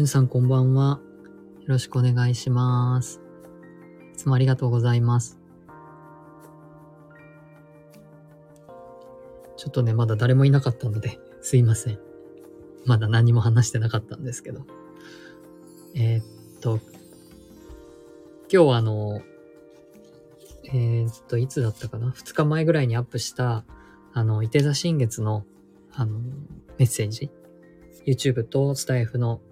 じゅんさんこんばんは。よろしくお願いします。いつもありがとうございます。ちょっとね、まだ誰もいなかったので、すいません。まだ何も話してなかったんですけど。えーっと、今日はあの、えーっと、いつだったかな ?2 日前ぐらいにアップした、あの、伊手座新月の、あの、メッセージ。YouTube とスタイフの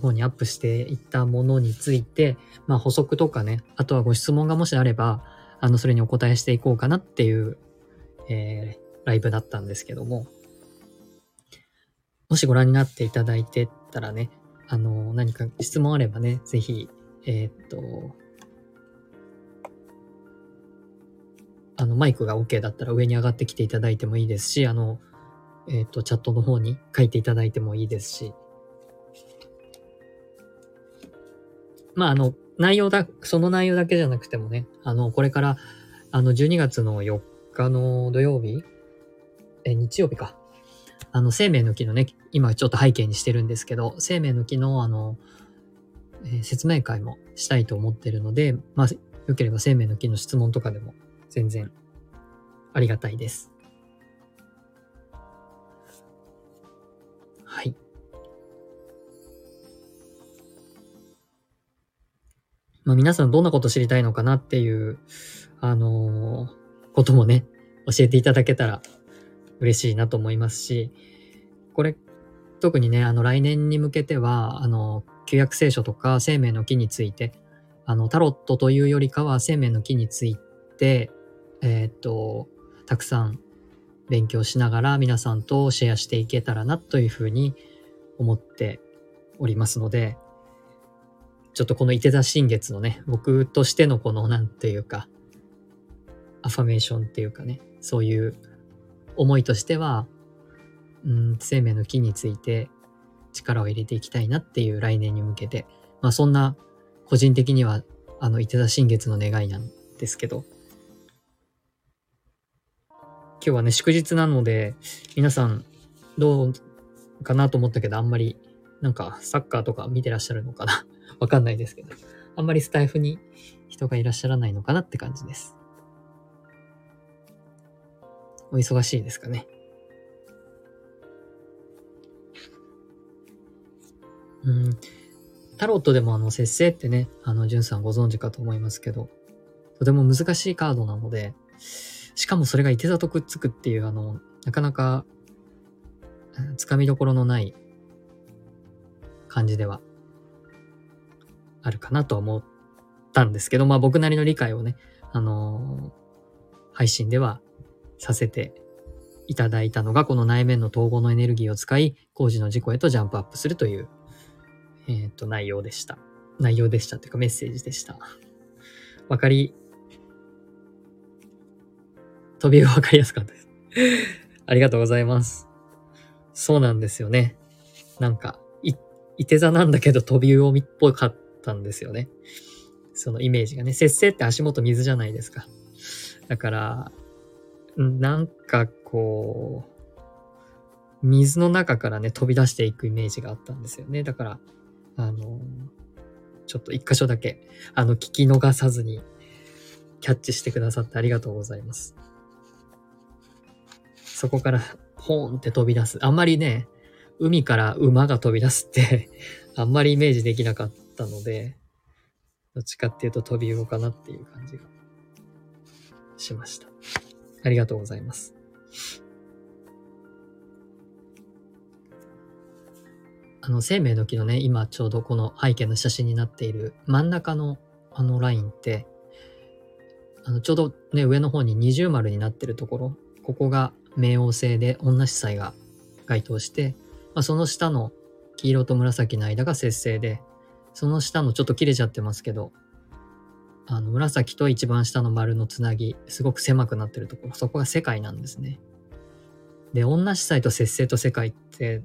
方にアップしていったものについて、まあ補足とかね、あとはご質問がもしあれば、あの、それにお答えしていこうかなっていう、えー、ライブだったんですけども、もしご覧になっていただいてたらね、あの、何か質問あればね、ぜひ、えーっと、あの、マイクが OK だったら上に上がってきていただいてもいいですし、あの、えーっと、チャットの方に書いていただいてもいいですし、まあ、あの、内容だ、その内容だけじゃなくてもね、あの、これから、あの、12月の4日の土曜日え、日曜日か。あの、生命の木のね、今ちょっと背景にしてるんですけど、生命の木の、あの、えー説明会もしたいと思ってるので、まあ、よければ生命の木の質問とかでも全然ありがたいです。はい。まあ、皆さんどんなこと知りたいのかなっていう、あのーこともね、教えていただけたら嬉しいなと思いますし、これ、特にね、あの、来年に向けては、あの、旧約聖書とか生命の木について、あの、タロットというよりかは生命の木について、えーっと、たくさん勉強しながら皆さんとシェアしていけたらなというふうに思っておりますので、ちょっとこの伊手座新月のね、僕としてのこの、なんていうか、アファメーションっていうかね、そういう思いとしては、うん、生命の木について力を入れていきたいなっていう来年に向けて、まあそんな個人的には、あの、伊手座新月の願いなんですけど、今日はね、祝日なので、皆さんどうかなと思ったけど、あんまりなんかサッカーとか見てらっしゃるのかな。わかんないですけど、あんまりスタイフに人がいらっしゃらないのかなって感じです。お忙しいですかね？うん。タロットでもあの、節制ってね、あの、ジュンさんご存知かと思いますけど、とても難しいカードなので、しかもそれがいて座とくっつくっていう、あの、なかなか、つかみどころのない感じではあるかなと思ったんですけど、まあ僕なりの理解をね、あのー配信ではさせていただいたのが、この内面の統合のエネルギーを使い、工事の事故へとジャンプアップするという、えっ、と、内容でした。内容でしたっていうかメッセージでした。わかり、飛びがわかりやすかったです。ありがとうございます。そうなんですよね。なんか、い、いて座なんだけど飛び魚っぽかったんですよね。そのイメージがね。節制って足元水じゃないですか。だから、んなんかこう、水の中からね、飛び出していくイメージがあったんですよね。だから、あの、ちょっと一箇所だけ、あの、聞き逃さずにキャッチしてくださってありがとうございます。そこから、ポーンって飛び出す。あんまりね、海から馬が飛び出すって、あんまりイメージできなかったので、どっちかっていうと飛び魚かなっていう感じがしました。ありがとうございます。あの、生命の木のね、今ちょうどこの背景の写真になっている真ん中のあのラインって、あの、ちょうどね、上の方に二重丸になってるところ、ここが冥王星で女子祭が該当して、まあ、その下の黄色と紫の間が節星で、その下のちょっと切れちゃってますけど、あの、紫と一番下の丸のつなぎ、すごく狭くなってるところ、そこが世界なんですね。で、女子祭と節星と世界って、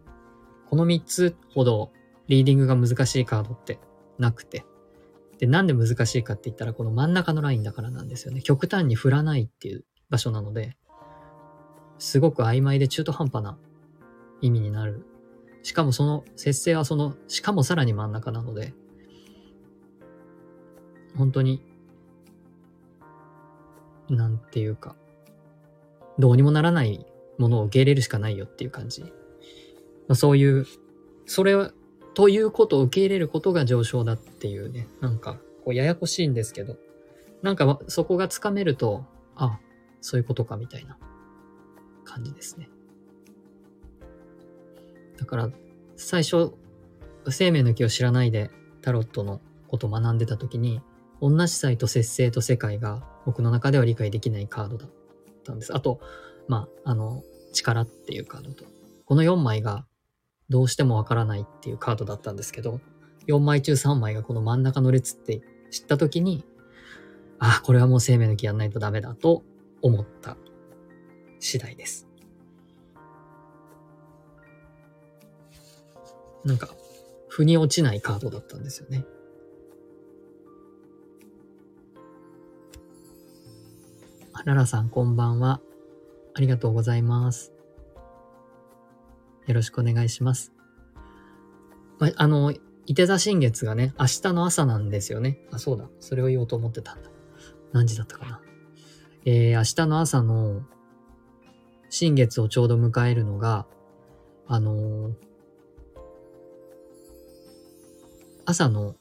この3つほどリーディングが難しいカードってなくて。で、なんで難しいかって言ったら、この真ん中のラインだからなんですよね。極端に振らないっていう場所なので、すごく曖昧で中途半端な意味になるしかもその、節制はその、しかもさらに真ん中なので、本当に、なんていうか、どうにもならないものを受け入れるしかないよっていう感じ。まあ、そういう、それは、ということを受け入れることが上昇だっていうね、なんか、こうややこしいんですけど、なんかそこがつかめると、あ、そういうことかみたいな感じですね。だから、最初、生命の木を知らないでタロットのことを学んでた時に、同じ才と節制と世界が僕の中では理解できないカードだったんです。あと、まあ、あの、力っていうカードと。この4枚がどうしてもわからないっていうカードだったんですけど、4枚中3枚がこの真ん中の列って知った時に、ああ、これはもう生命の木やんないとダメだと思った次第です。なんか、腑に落ちないカードだったんですよね。ララさん、こんばんは。ありがとうございます。よろしくお願いします。まあの、伊手座新月がね、明日の朝なんですよね。あ、そうだ。それを言おうと思ってたんだ。何時だったかな。えー、明日の朝の新月をちょうど迎えるのが、あのー、朝の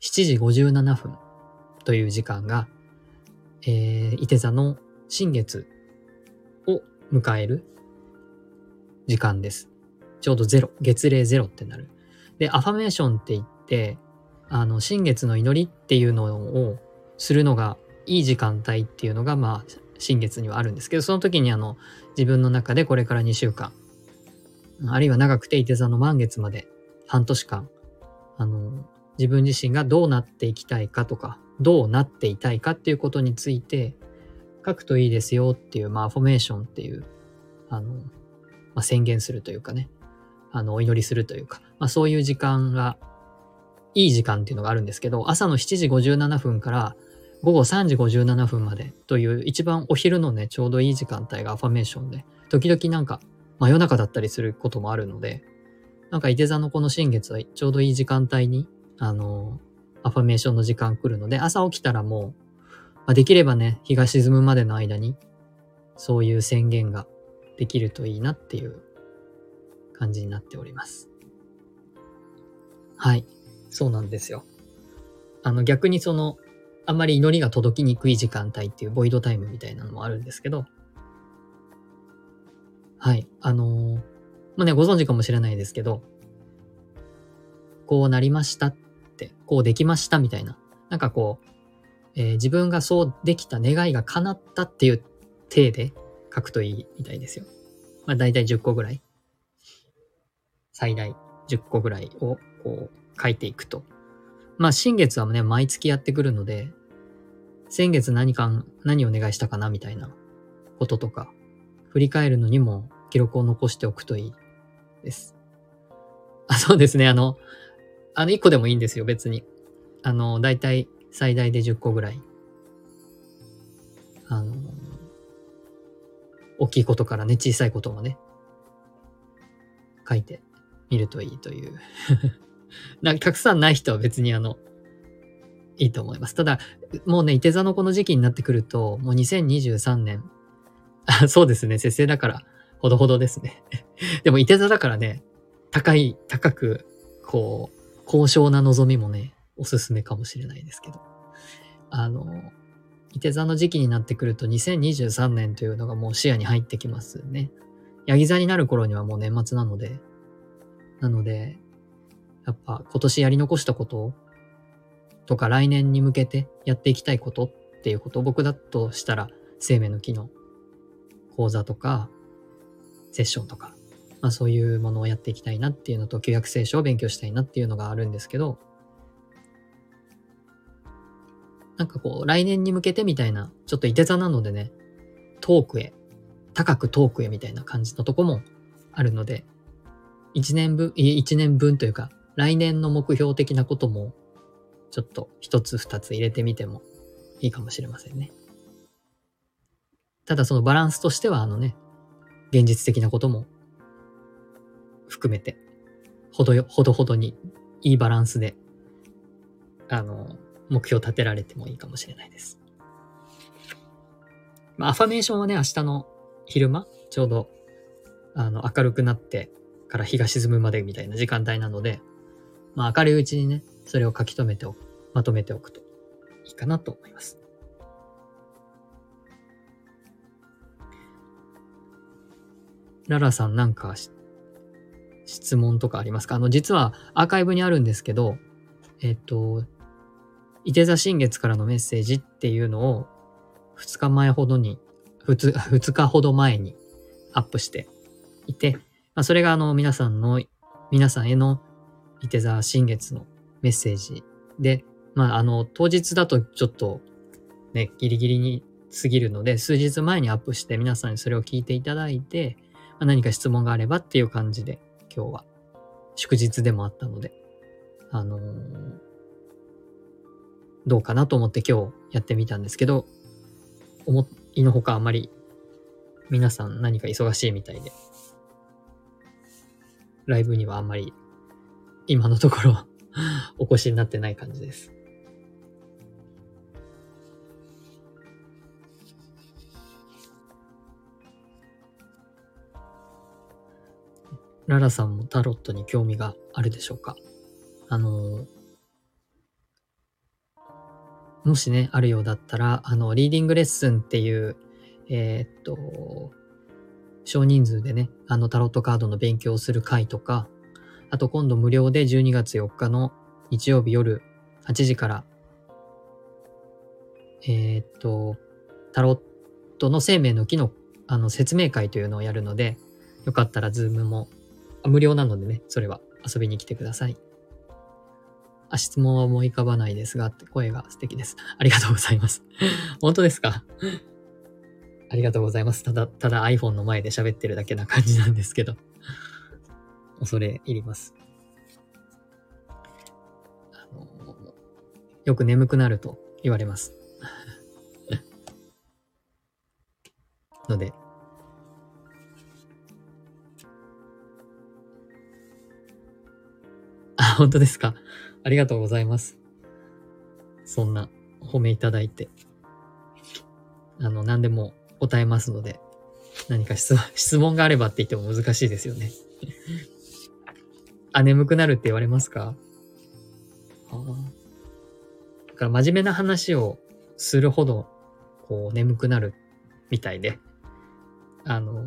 7時57分という時間が、えー、伊手座の新月を迎える時間です。ちょうどゼロ、月齢ゼロってなる。で、アファメーションって言って、あの、新月の祈りっていうのをするのがいい時間帯っていうのが、まあ、新月にはあるんですけど、その時にあの、自分の中でこれから2週間、あるいは長くて伊手座の満月まで半年間、あの、自分自身がどうなっていきたいかとか、どうなっていたいかっていうことについて書くといいですよっていう、まあ、アファメーションっていう、あの、まあ、宣言するというかね、あの、お祈りするというか、まあ、そういう時間が、いい時間っていうのがあるんですけど、朝の7時57分から午後3時57分までという一番お昼のね、ちょうどいい時間帯がアファメーションで、時々なんか真夜中だったりすることもあるので、なんか射手座のこの新月はちょうどいい時間帯に、あの、アファメーションの時間来るので、朝起きたらもう、まあ、できればね、日が沈むまでの間に、そういう宣言ができるといいなっていう感じになっております。はい。そうなんですよ。あの逆にその、あんまり祈りが届きにくい時間帯っていうボイドタイムみたいなのもあるんですけど、はい。あのー、まあね、ご存知かもしれないですけど、こうなりましたっ、こうできましたみたいな、なんかこう、えー、自分がそうできた願いが叶ったっていう体で書くといいみたいですよ。まあ大体10個ぐらい。最大10個ぐらいをこう書いていくと。まあ新月はね、毎月やってくるので、先月何か、何お願いしたかなみたいなこととか、振り返るのにも記録を残しておくといいです。あ、そうですね。あの、あの1個でもいいんですよ、別に。あの、だいたい最大で10個ぐらい。あの、大きいことからね、小さいこともね、書いてみるといいという なんかたくさんない人は別にあの、いいと思います。ただ、もうね、いて座のこの時期になってくると、もう2023年、あそうですね、節制だから、ほどほどですね。でも、いて座だからね、高い、高く、こう、高尚な望みもね、おすすめかもしれないですけど。あの、いて座の時期になってくると2023年というのがもう視野に入ってきますね。ヤギ座になる頃にはもう年末なので、なので、やっぱ今年やり残したこととか来年に向けてやっていきたいことっていうことを僕だとしたら生命の木の講座とかセッションとか、まあそういうものをやっていきたいなっていうのと旧約聖書を勉強したいなっていうのがあるんですけど、なんかこう、来年に向けてみたいな、ちょっといて座なのでね、遠くへ、高く遠くへみたいな感じのとこもあるので、一年分、一年分というか、来年の目標的なことも、ちょっと一つ二つ入れてみてもいいかもしれませんね。ただそのバランスとしては、あのね、現実的なことも含めてほどよ、ほどほどに、いいバランスで、あの、目標立てられてもいいかもしれないです。まあ、アファメーションはね、明日の昼間、ちょうど、あの、明るくなってから日が沈むまでみたいな時間帯なので、まあ、明るいうちにね、それを書き留めておく、まとめておくといいかなと思います。ララさんなんか質問とかありますか？あの、実はアーカイブにあるんですけど、えっと、伊手座新月からのメッセージっていうのを2日前ほどに、2, 日ほど前にアップしていて、まあ、それがあの皆さんの、皆さんへの伊手座新月のメッセージで、まああの当日だとちょっとね、ギリギリに過ぎるので、数日前にアップして皆さんにそれを聞いていただいて、まあ、何か質問があればっていう感じで今日は。祝日でもあったので、あのー、どうかなと思って今日やってみたんですけど、思いのほかあまり皆さん何か忙しいみたいで、ライブにはあんまり今のところ お越しになってない感じです。ララさんもタロットに興味があるでしょうか？あの、もしね、あるようだったら、あの、リーディングレッスンっていう、えー、っと、少人数でね、あのタロットカードの勉強をする会とか、あと今度無料で12月4日の日曜日夜8時から、えー、っと、タロットの生命の木のあの説明会というのをやるので、よかったらズームも無料なのでね、それは遊びに来てください。あ、質問は思い浮かばないですが、って声が素敵です。ありがとうございます。本当ですか？ありがとうございます。ただ、ただ iPhone の前で喋ってるだけな感じなんですけど。恐れ入ります。あのよく眠くなると言われます。ので、あ、本当ですか。ありがとうございます。そんな褒めいただいて。あの、何でも答えますので、何か質問、があればって言っても難しいですよね。あ、眠くなるって言われますか？ああ。だから真面目な話をするほど、こう、眠くなるみたいで、あの、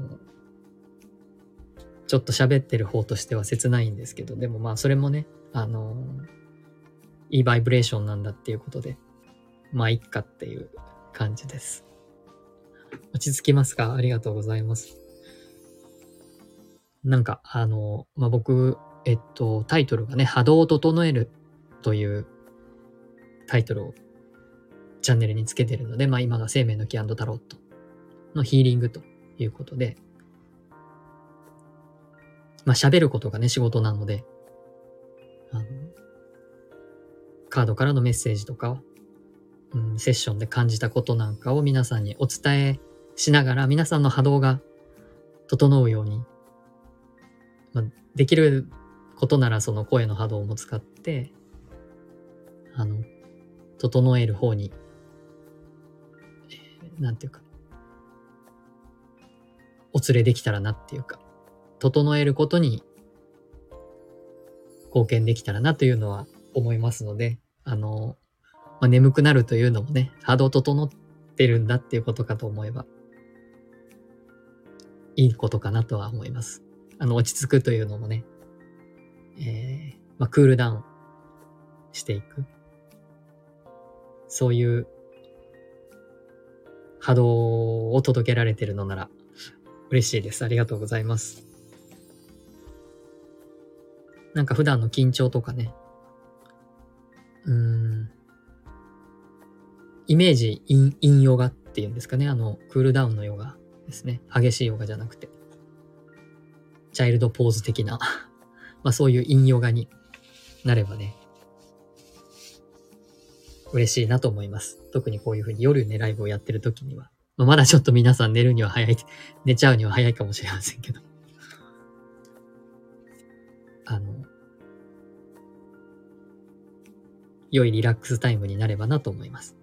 ちょっと喋ってる方としては切ないんですけど、でもまあそれもね、あのいいバイブレーションなんだっていうことで、まあいっかっていう感じです。落ち着きますか？ありがとうございます。なんか、あの、まあ、僕、えっと、タイトルがね、波動を整えるというタイトルをチャンネルにつけてるので、まあ今が生命のキタロットのヒーリングということで、まあ喋ることがね、仕事なので、あの、カードからのメッセージとか、うん、セッションで感じたことなんかを皆さんにお伝えしながら、皆さんの波動が整うように、まあ、できることならその声の波動も使って、あの、整える方に、えー、なんていうか、お連れできたらなっていうか、整えることに貢献できたらなというのは思いますので、あの、まあ、眠くなるというのもね、波動整ってるんだっていうことかと思えば、いいことかなとは思います。あの、落ち着くというのもね、えー、まあ、クールダウンしていく。そういう波動を届けられてるのなら嬉しいです。ありがとうございます。なんか普段の緊張とかね、うん、イメージ、イン、インヨガっていうんですかね、あの、クールダウンのヨガですね。激しいヨガじゃなくて、チャイルドポーズ的な まあそういうインヨガになればね、嬉しいなと思います。特にこういうふうに夜ね、ライブをやってる時には。まあ、まだちょっと皆さん寝るには早い、寝ちゃうには早いかもしれませんけど。あの、良いリラックスタイムになればなと思います。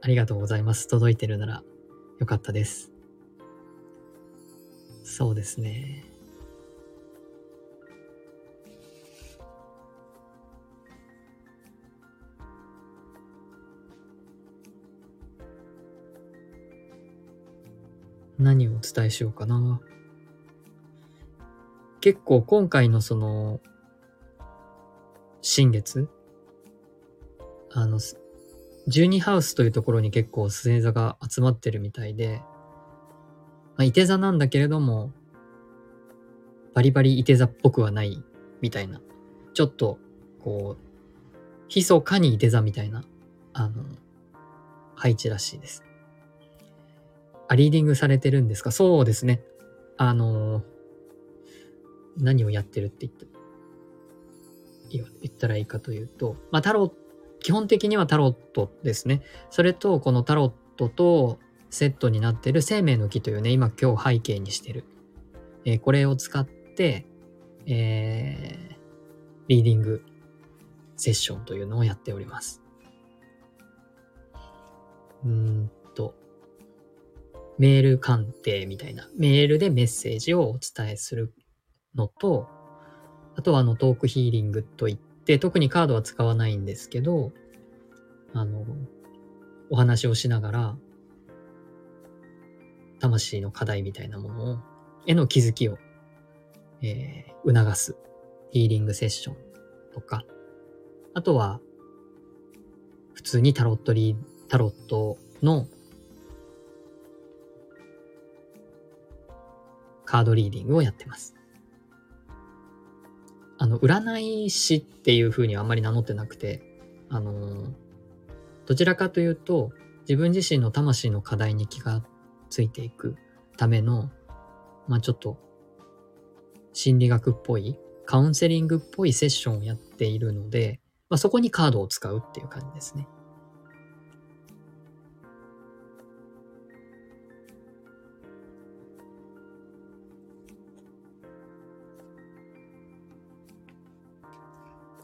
ありがとうございます。届いてるならよかったです。そうですね。何をお伝えしようかな。結構今回のその、新月あの、12ハウスというところに結構星座が集まってるみたいで、まあ、いて座なんだけれども、バリバリいて座っぽくはないみたいな。ちょっと、こう、密かにいて座みたいな、あの、配置らしいです。あ、リーディングされてるんですか？そうですね。あの、何をやってるって言って、言ったらいいかというと、まあ、タロット基本的にはタロットですね。それと、このタロットとセットになってる生命の木というね、今今日背景にしてる。えー、これを使って、えー、リーディングセッションというのをやっております。うん、メール鑑定みたいな、メールでメッセージをお伝えするのと、あとはあのトークヒーリングといっで、特にカードは使わないんですけど、あの、お話をしながら、魂の課題みたいなものを、への気づきを、えー、促すヒーリングセッションとか、あとは、普通にタロットリー、タロットのカードリーディングをやってます。あの、占い師っていう風にはあんまり名乗ってなくて、あの、どちらかというと、自分自身の魂の課題に気がついていくための、まあちょっと、心理学っぽい、カウンセリングっぽいセッションをやっているので、まあそこにカードを使うっていう感じですね。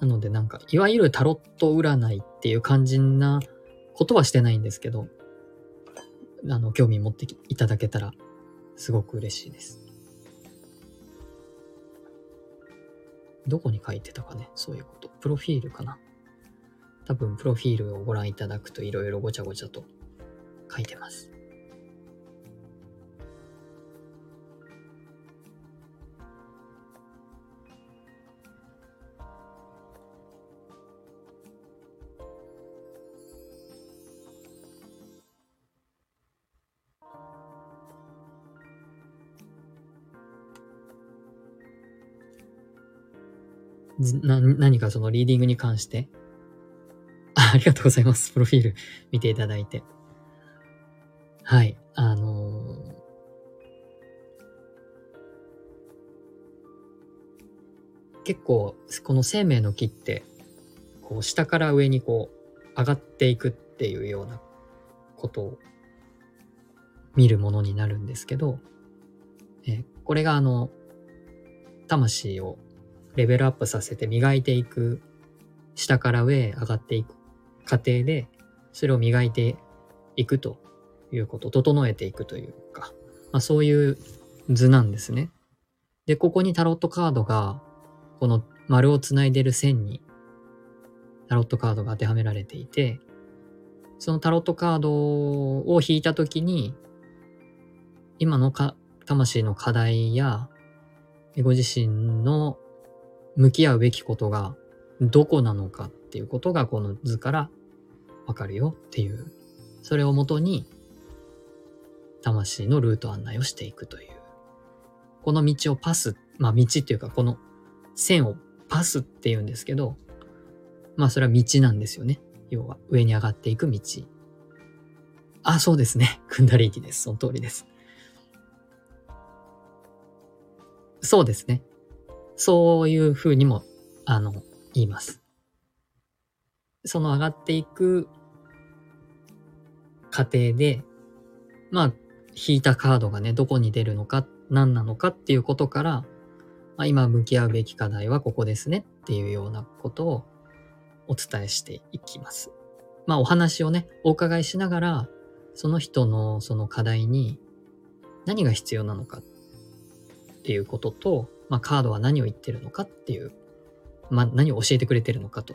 なのでなんか、いわゆるタロット占いっていう肝心なことはしてないんですけど、あの、興味持っていただけたら、すごく嬉しいです。どこに書いてたかね、そういうこと。プロフィールかな。多分、プロフィールをご覧いただくといろいろごちゃごちゃと書いてます。な、何かそのリーディングに関してあ ありがとうございます。プロフィール見ていただいて。はい。あのー、結構、この生命の木って、こう、下から上にこう、上がっていくっていうようなことを見るものになるんですけど、えこれがあの、魂をレベルアップさせて磨いていく、下から上へ上がっていく過程で、それを磨いていくということ、整えていくというか、まあ、そういう図なんですね。で、ここにタロットカードが、この丸をつないでる線に、タロットカードが当てはめられていて、そのタロットカードを引いたときに、今のか魂の課題や、ご自身の向き合うべきことがどこなのかっていうことがこの図からわかるよっていう、それをもとに魂のルート案内をしていくという。この道をパス、まあ道っていうかこの線をパスって言うんですけど、まあそれは道なんですよね。要は上に上がっていく道。あ、そうですね。クンダリーティです。その通りです。そうですね。そういうふうにも、あの、言います。その上がっていく過程で、まあ、引いたカードがね、どこに出るのか、何なのかっていうことから、まあ、今向き合うべき課題はここですねっていうようなことをお伝えしていきます。まあお話をね、お伺いしながら、その人のその課題に何が必要なのかっていうことと、まあカードは何を言ってるのかっていう、まあ何を教えてくれてるのかと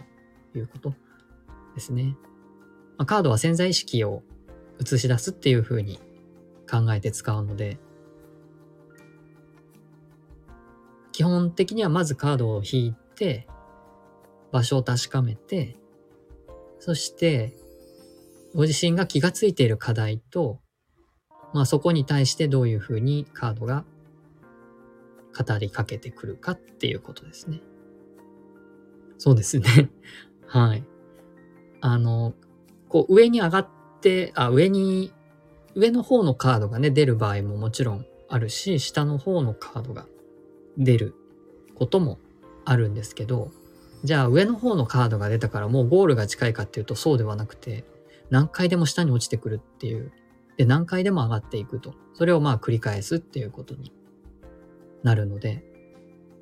いうことですね。まあ、カードは潜在意識を映し出すっていう風に考えて使うので、基本的にはまずカードを引いて、場所を確かめて、そして、ご自身が気がついている課題と、まあそこに対してどういうふうにカードが語りかけてくるかっていうことですね。そうですね。はい。あの、こう上に上がって、あ、上に、上の方のカードがね、出る場合ももちろんあるし、下の方のカードが出ることもあるんですけど、じゃあ上の方のカードが出たからもうゴールが近いかっていうとそうではなくて、何回でも下に落ちてくるっていう。で、何回でも上がっていくと。それをまあ繰り返すっていうことになるので、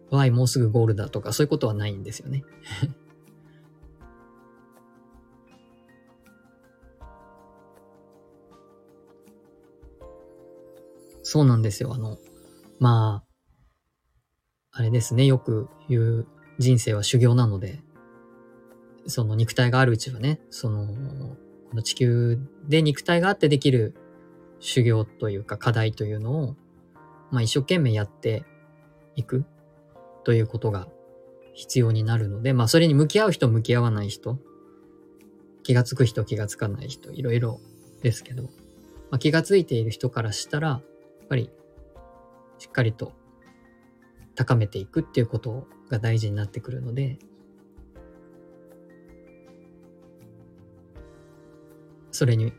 わい、もうすぐゴールだとかそういうことはないんですよね。そうなんですよ。あの、まあ、あれですね、よく言う人生は修行なので、その肉体があるうちはね、その、この地球で肉体があってできる修行というか課題というのを、まあ一生懸命やっていくということが必要になるので、まあそれに向き合う人、向き合わない人、気がつく人、気がつかない人、いろいろですけど、まあ、気がついている人からしたら、やっぱりしっかりと高めていくっていうことが大事になってくるので、それに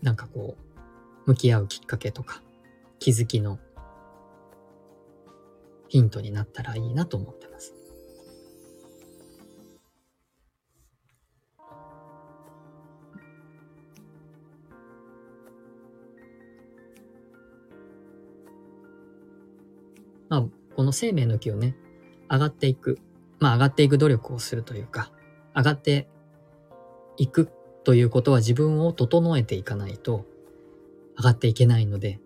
なんかこう、向き合うきっかけとか、気づきのヒントになったらいいなと思ってます。まあ、この生命の木をね、上がっていく、まあ上がっていく努力をするというか、上がっていくということは自分を整えていかないと上がっていけないので、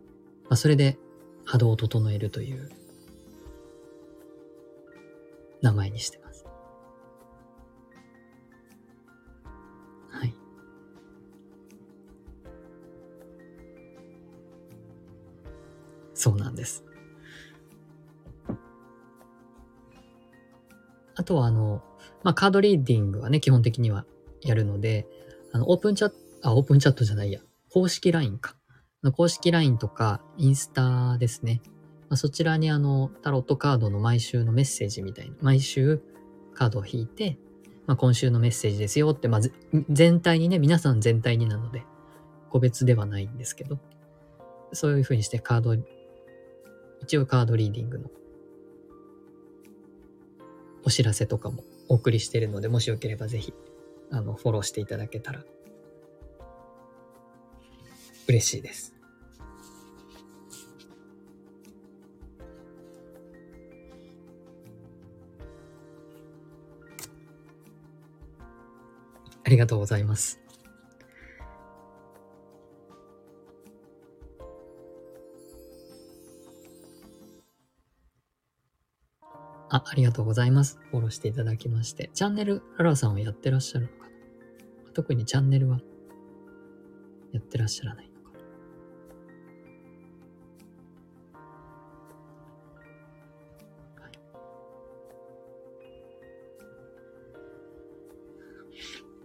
まあ、それで波動を整えるという名前にしてます。はい。そうなんです。あとはあの、まあ、カードリーディングはね、基本的にはやるので、あの、オープンチャット、あ、オープンチャットじゃないや。公式 LINE か。公式 LINE とかインスタですね。まあ、そちらにあの、タロットカードの毎週のメッセージみたいな、毎週カードを引いて、まあ、今週のメッセージですよって、まあ、全体にね、皆さん全体になので、個別ではないんですけど、そういう風にしてカード、一応カードリーディングのお知らせとかもお送りしてるので、もしよければぜひ、あの、フォローしていただけたら、嬉しいです。りがとうございます。あ、ありがとうございます。フォローしていただきまして。チャンネル、ララさんはやってらっしゃるのかな？特にチャンネルはやってらっしゃらないのかなはい。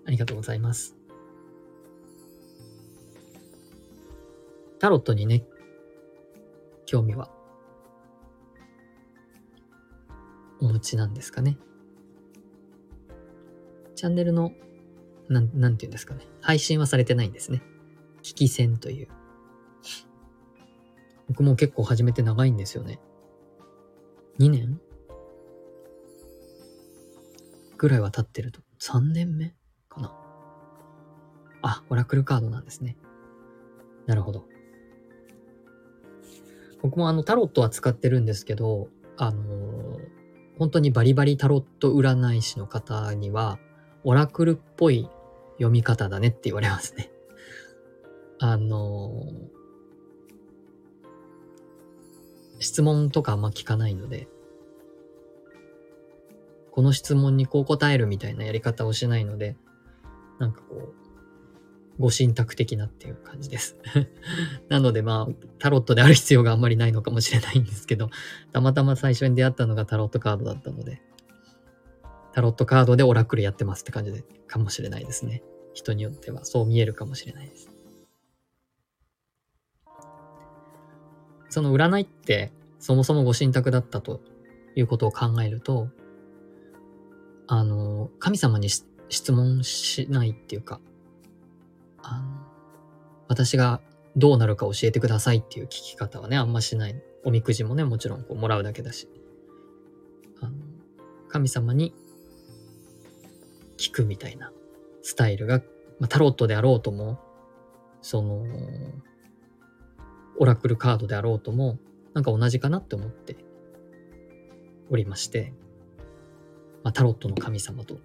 ありがとうございます。タロットにね、興味はお持ちなんですかね。チャンネルの、なん、なんて言うんですかね。配信はされてないんですね。聞き戦という。僕も結構始めて長いんですよね。2年ぐらいは経ってると。3年目かな。あ、オラクルカードなんですね。なるほど。僕もあのタロットは使ってるんですけど、あの、本当にバリバリタロット占い師の方には、オラクルっぽい読み方だねって言われますね。あの、質問とかあんま聞かないので、この質問にこう答えるみたいなやり方をしないので、なんかこう、ご神託的なっていう感じです なのでまあ、タロットである必要があんまりないのかもしれないんですけど、たまたま最初に出会ったのがタロットカードだったので、タロットカードでオラクルやってますって感じで、かもしれないですね。人によってはそう見えるかもしれないです。その占いってそもそもご神託だったということを考えると、あの、神様に質問しないっていうか、あの、私がどうなるか教えてくださいっていう聞き方はね、あんましない。おみくじもね、もちろんこうもらうだけだし。あの、神様に聞くみたいなスタイルが、まあ、タロットであろうとも、その、オラクルカードであろうとも、なんか同じかなって思っておりまして、まあ、タロットの神様と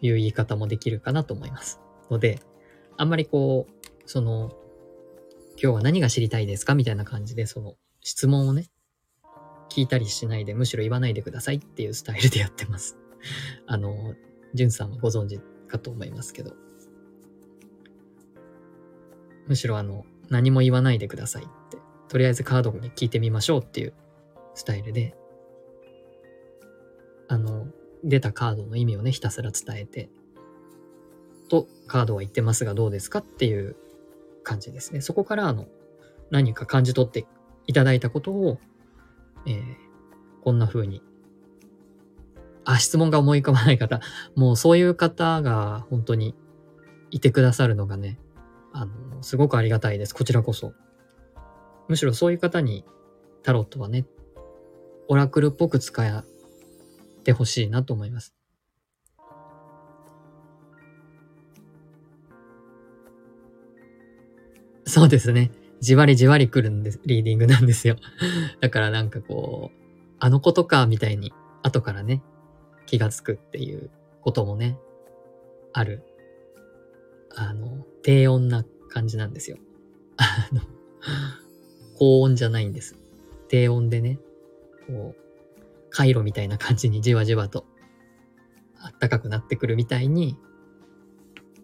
いう言い方もできるかなと思います。ので、あんまりこう、その、今日は何が知りたいですかみたいな感じで、その質問をね、聞いたりしないで、むしろ言わないでくださいっていうスタイルでやってます。あの、じゅんさんはご存知かと思いますけど。むしろあの、何も言わないでくださいって、とりあえずカードに聞いてみましょうっていうスタイルで、あの、出たカードの意味をね、ひたすら伝えて、とカードは言ってますがどうですかっていう感じですね。そこからあの、何か感じ取っていただいたことを、えー、こんな風に。あ、質問が思い浮かばない方、もうそういう方が本当にいてくださるのがね、あの、すごくありがたいです。こちらこそ。むしろそういう方にタロットはね、オラクルっぽく使ってほしいなと思います。そうですね。じわりじわり来るんです、リーディングなんですよ。だからなんかこう、あのことか、みたいに、後からね、気がつくっていうこともね、ある。あの、低音な感じなんですよ。あの、高音じゃないんです。低音でね、こう、回路みたいな感じにじわじわとあったかくなってくるみたいに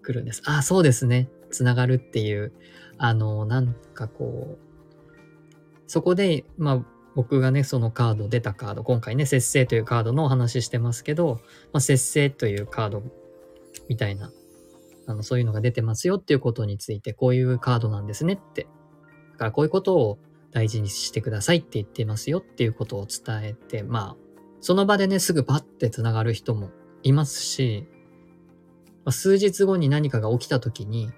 来るんです。あ、そうですね。つながるっていう、あの、なんかこう、そこで、まあ、僕がね、そのカード、出たカード、今回ね、節制というカードのお話ししてますけど、まあ、節制というカードみたいな、あの、そういうのが出てますよっていうことについて、こういうカードなんですねって。だからこういうことを大事にしてくださいって言ってますよっていうことを伝えて、まあ、その場でね、すぐパッて繋がる人もいますし、まあ、数日後に何かが起きた時に、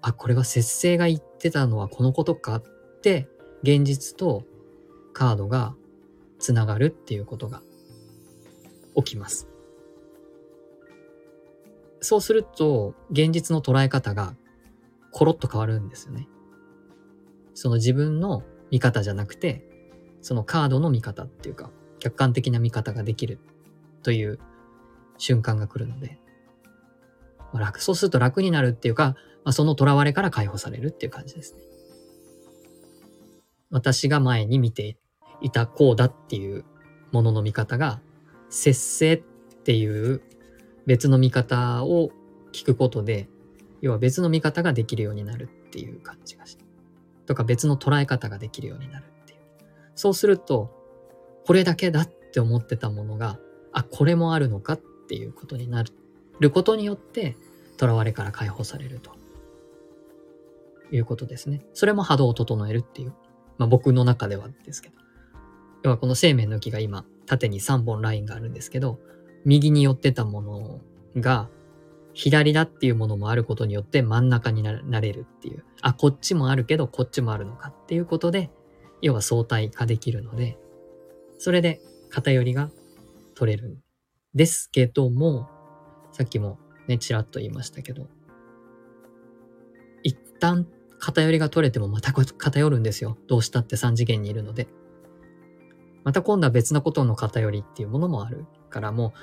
あ、これは節制が言ってたのはこのことかって、現実とカードが繋がるっていうことが起きます。そうすると、現実の捉え方がコロッと変わるんですよね。その自分の見方じゃなくて、そのカードの見方っていうか、客観的な見方ができるという瞬間が来るので、まあ、楽、そうすると楽になるっていうか、まあ、その囚われから解放されるっていう感じですね。私が前に見ていたこうだっていうものの見方が、節制っていう別の見方を聞くことで、要は別の見方ができるようになるっていう感じがして。とか別の捉え方ができるようになるっていう。そうすると、これだけだって思ってたものが、あ、これもあるのかっていうことになることによって、囚われから解放されると。いうことですね。それも波動を整えるっていう。まあ僕の中ではですけど。要はこの生命の木が今、縦に3本ラインがあるんですけど、右に寄ってたものが左だっていうものもあることによって真ん中になれるっていう。あ、こっちもあるけどこっちもあるのかっていうことで、要は相対化できるので、それで偏りが取れるんですけども、さっきもね、ちらっと言いましたけど、一旦偏りが取れてもまた偏るんですよ。どうしたって3次元にいるので。また今度は別なことの偏りっていうものもあるからも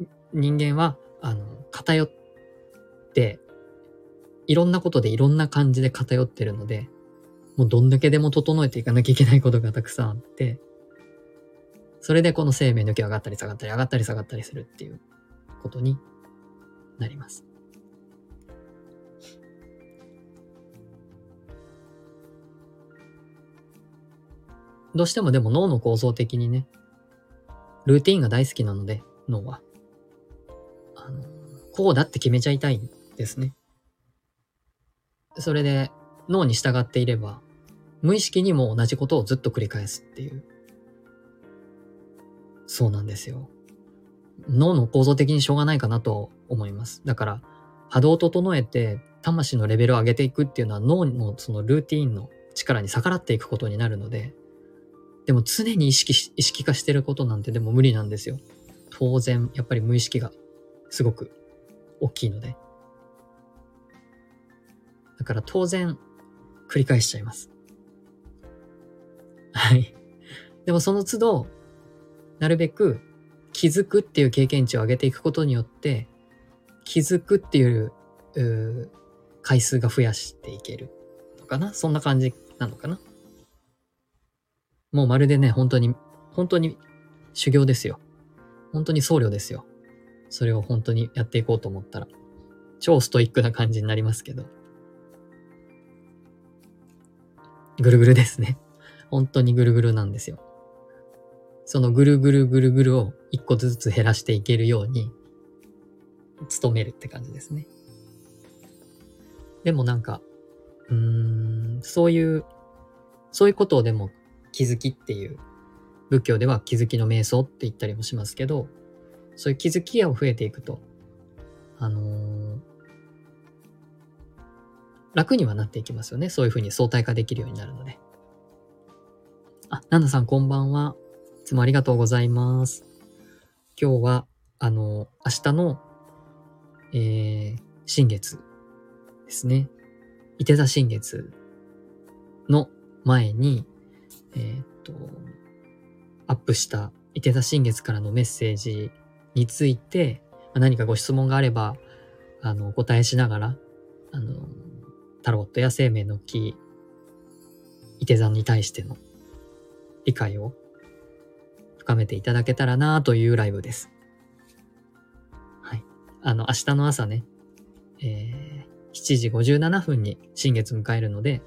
う人間はあの偏っていろんなことでいろんな感じで偏ってるのでもうどんだけでも整えていかなきゃいけないことがたくさんあってそれでこの生命の気上がったり下がったり上がったり下がったりするっていうことになります。どうしてもでも脳の構造的にね、ルーティンが大好きなので、脳は。あの、こうだって決めちゃいたいですね。それで脳に従っていれば、無意識にも同じことをずっと繰り返すっていう。そうなんですよ。脳の構造的にしょうがないかなと思います。だから、波動を整えて、魂のレベルを上げていくっていうのは脳のそのルーティーンの力に逆らっていくことになるので、でも常に意識し、意識化してることなんてでも無理なんですよ。当然、やっぱり無意識がすごく大きいので。だから当然、繰り返しちゃいます。はい。でもその都度、なるべく気づくっていう経験値を上げていくことによって、気づくっていう、う回数が増やしていけるのかな？そんな感じなのかな？もうまるでね、本当に、本当に修行ですよ。本当に僧侶ですよ。それを本当にやっていこうと思ったら。超ストイックな感じになりますけど。ぐるぐるですね。本当にぐるぐるなんですよ。そのぐるぐるぐるぐるを一個ずつ減らしていけるように、努めるって感じですね。でもなんか、うーん、そういう、そういうことをでも気づきっていう仏教では気づきの瞑想って言ったりもしますけど、そういう気づきが増えていくと、あのー、楽にはなっていきますよね。そういうふうに相対化できるようになるので。あ、ナナさんこんばんは。いつもありがとうございます。今日は、あの、明日の、えー、新月ですね。伊手座新月の前に、えー、っと、アップした伊手座新月からのメッセージについて、何かご質問があれば、あの、お答えしながら、あの、タロットや生命の木、伊手座に対しての理解を深めていただけたらなというライブです。はい。あの、明日の朝ね、えー、7時57分に新月迎えるので、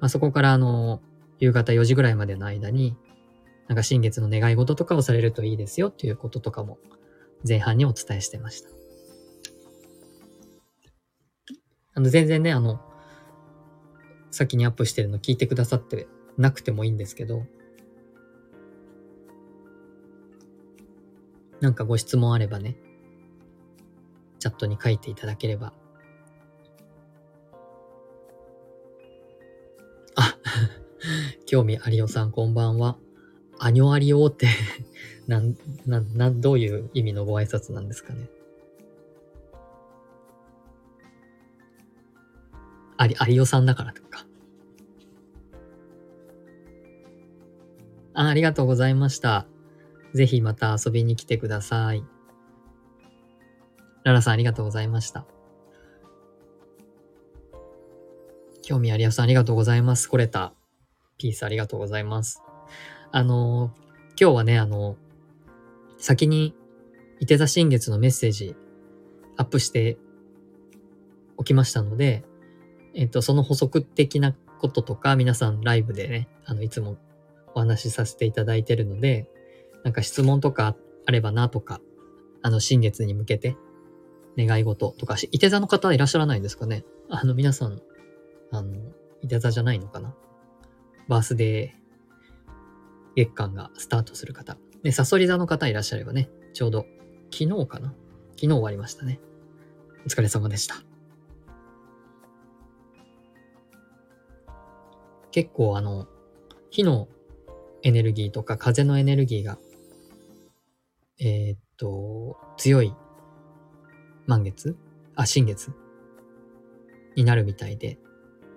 まあ、そこからあの、夕方4時ぐらいまでの間に、なんか新月の願い事とかをされるといいですよっていうこととかも前半にお伝えしてました。あの、全然ね、あの、先にアップしてるの聞いてくださってなくてもいいんですけど、なんかご質問あればね、チャットに書いていただければ。あ 興味ありおさんこんばんは。アニョアリオって なん、なん、なん、どういう意味のご挨拶なんですかね。あり、ありおさんだからとか。あ、ありがとうございました。ぜひまた遊びに来てください。ララさんありがとうございました。興味ありやさんありがとうございます。来れた。ピースありがとうございます。あの、今日はね、あの、先に、伊手座新月のメッセージアップしておきましたので、えっと、その補足的なこととか、皆さんライブでね、あの、いつもお話しさせていただいてるので、なんか質問とかあればなとか、あの、新月に向けて、願い事とか、伊手座の方はいらっしゃらないんですかね？あの、皆さん、あの、伊手座じゃないのかな？バースデー月間がスタートする方。で、サソリ座の方いらっしゃればね、ちょうど昨日かな？昨日終わりましたね。お疲れ様でした。結構あの、火のエネルギーとか風のエネルギーが、えー、っと、強い満月？あ、新月？になるみたいで、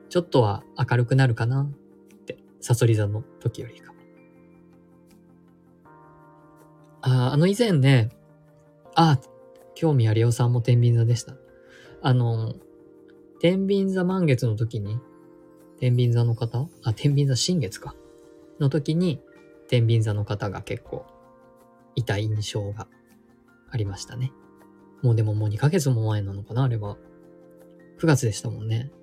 ちょっとは明るくなるかなって、サソリ座の時よりか。あ、あの以前ね、あ、興味ありおさんも天秤座でした。あの、天秤座満月の時に、天秤座の方？あ、天秤座新月か。の時に、天秤座の方が結構いた印象がありましたね。もうでももう2ヶ月も前なのかなあれは。9月でしたもんね。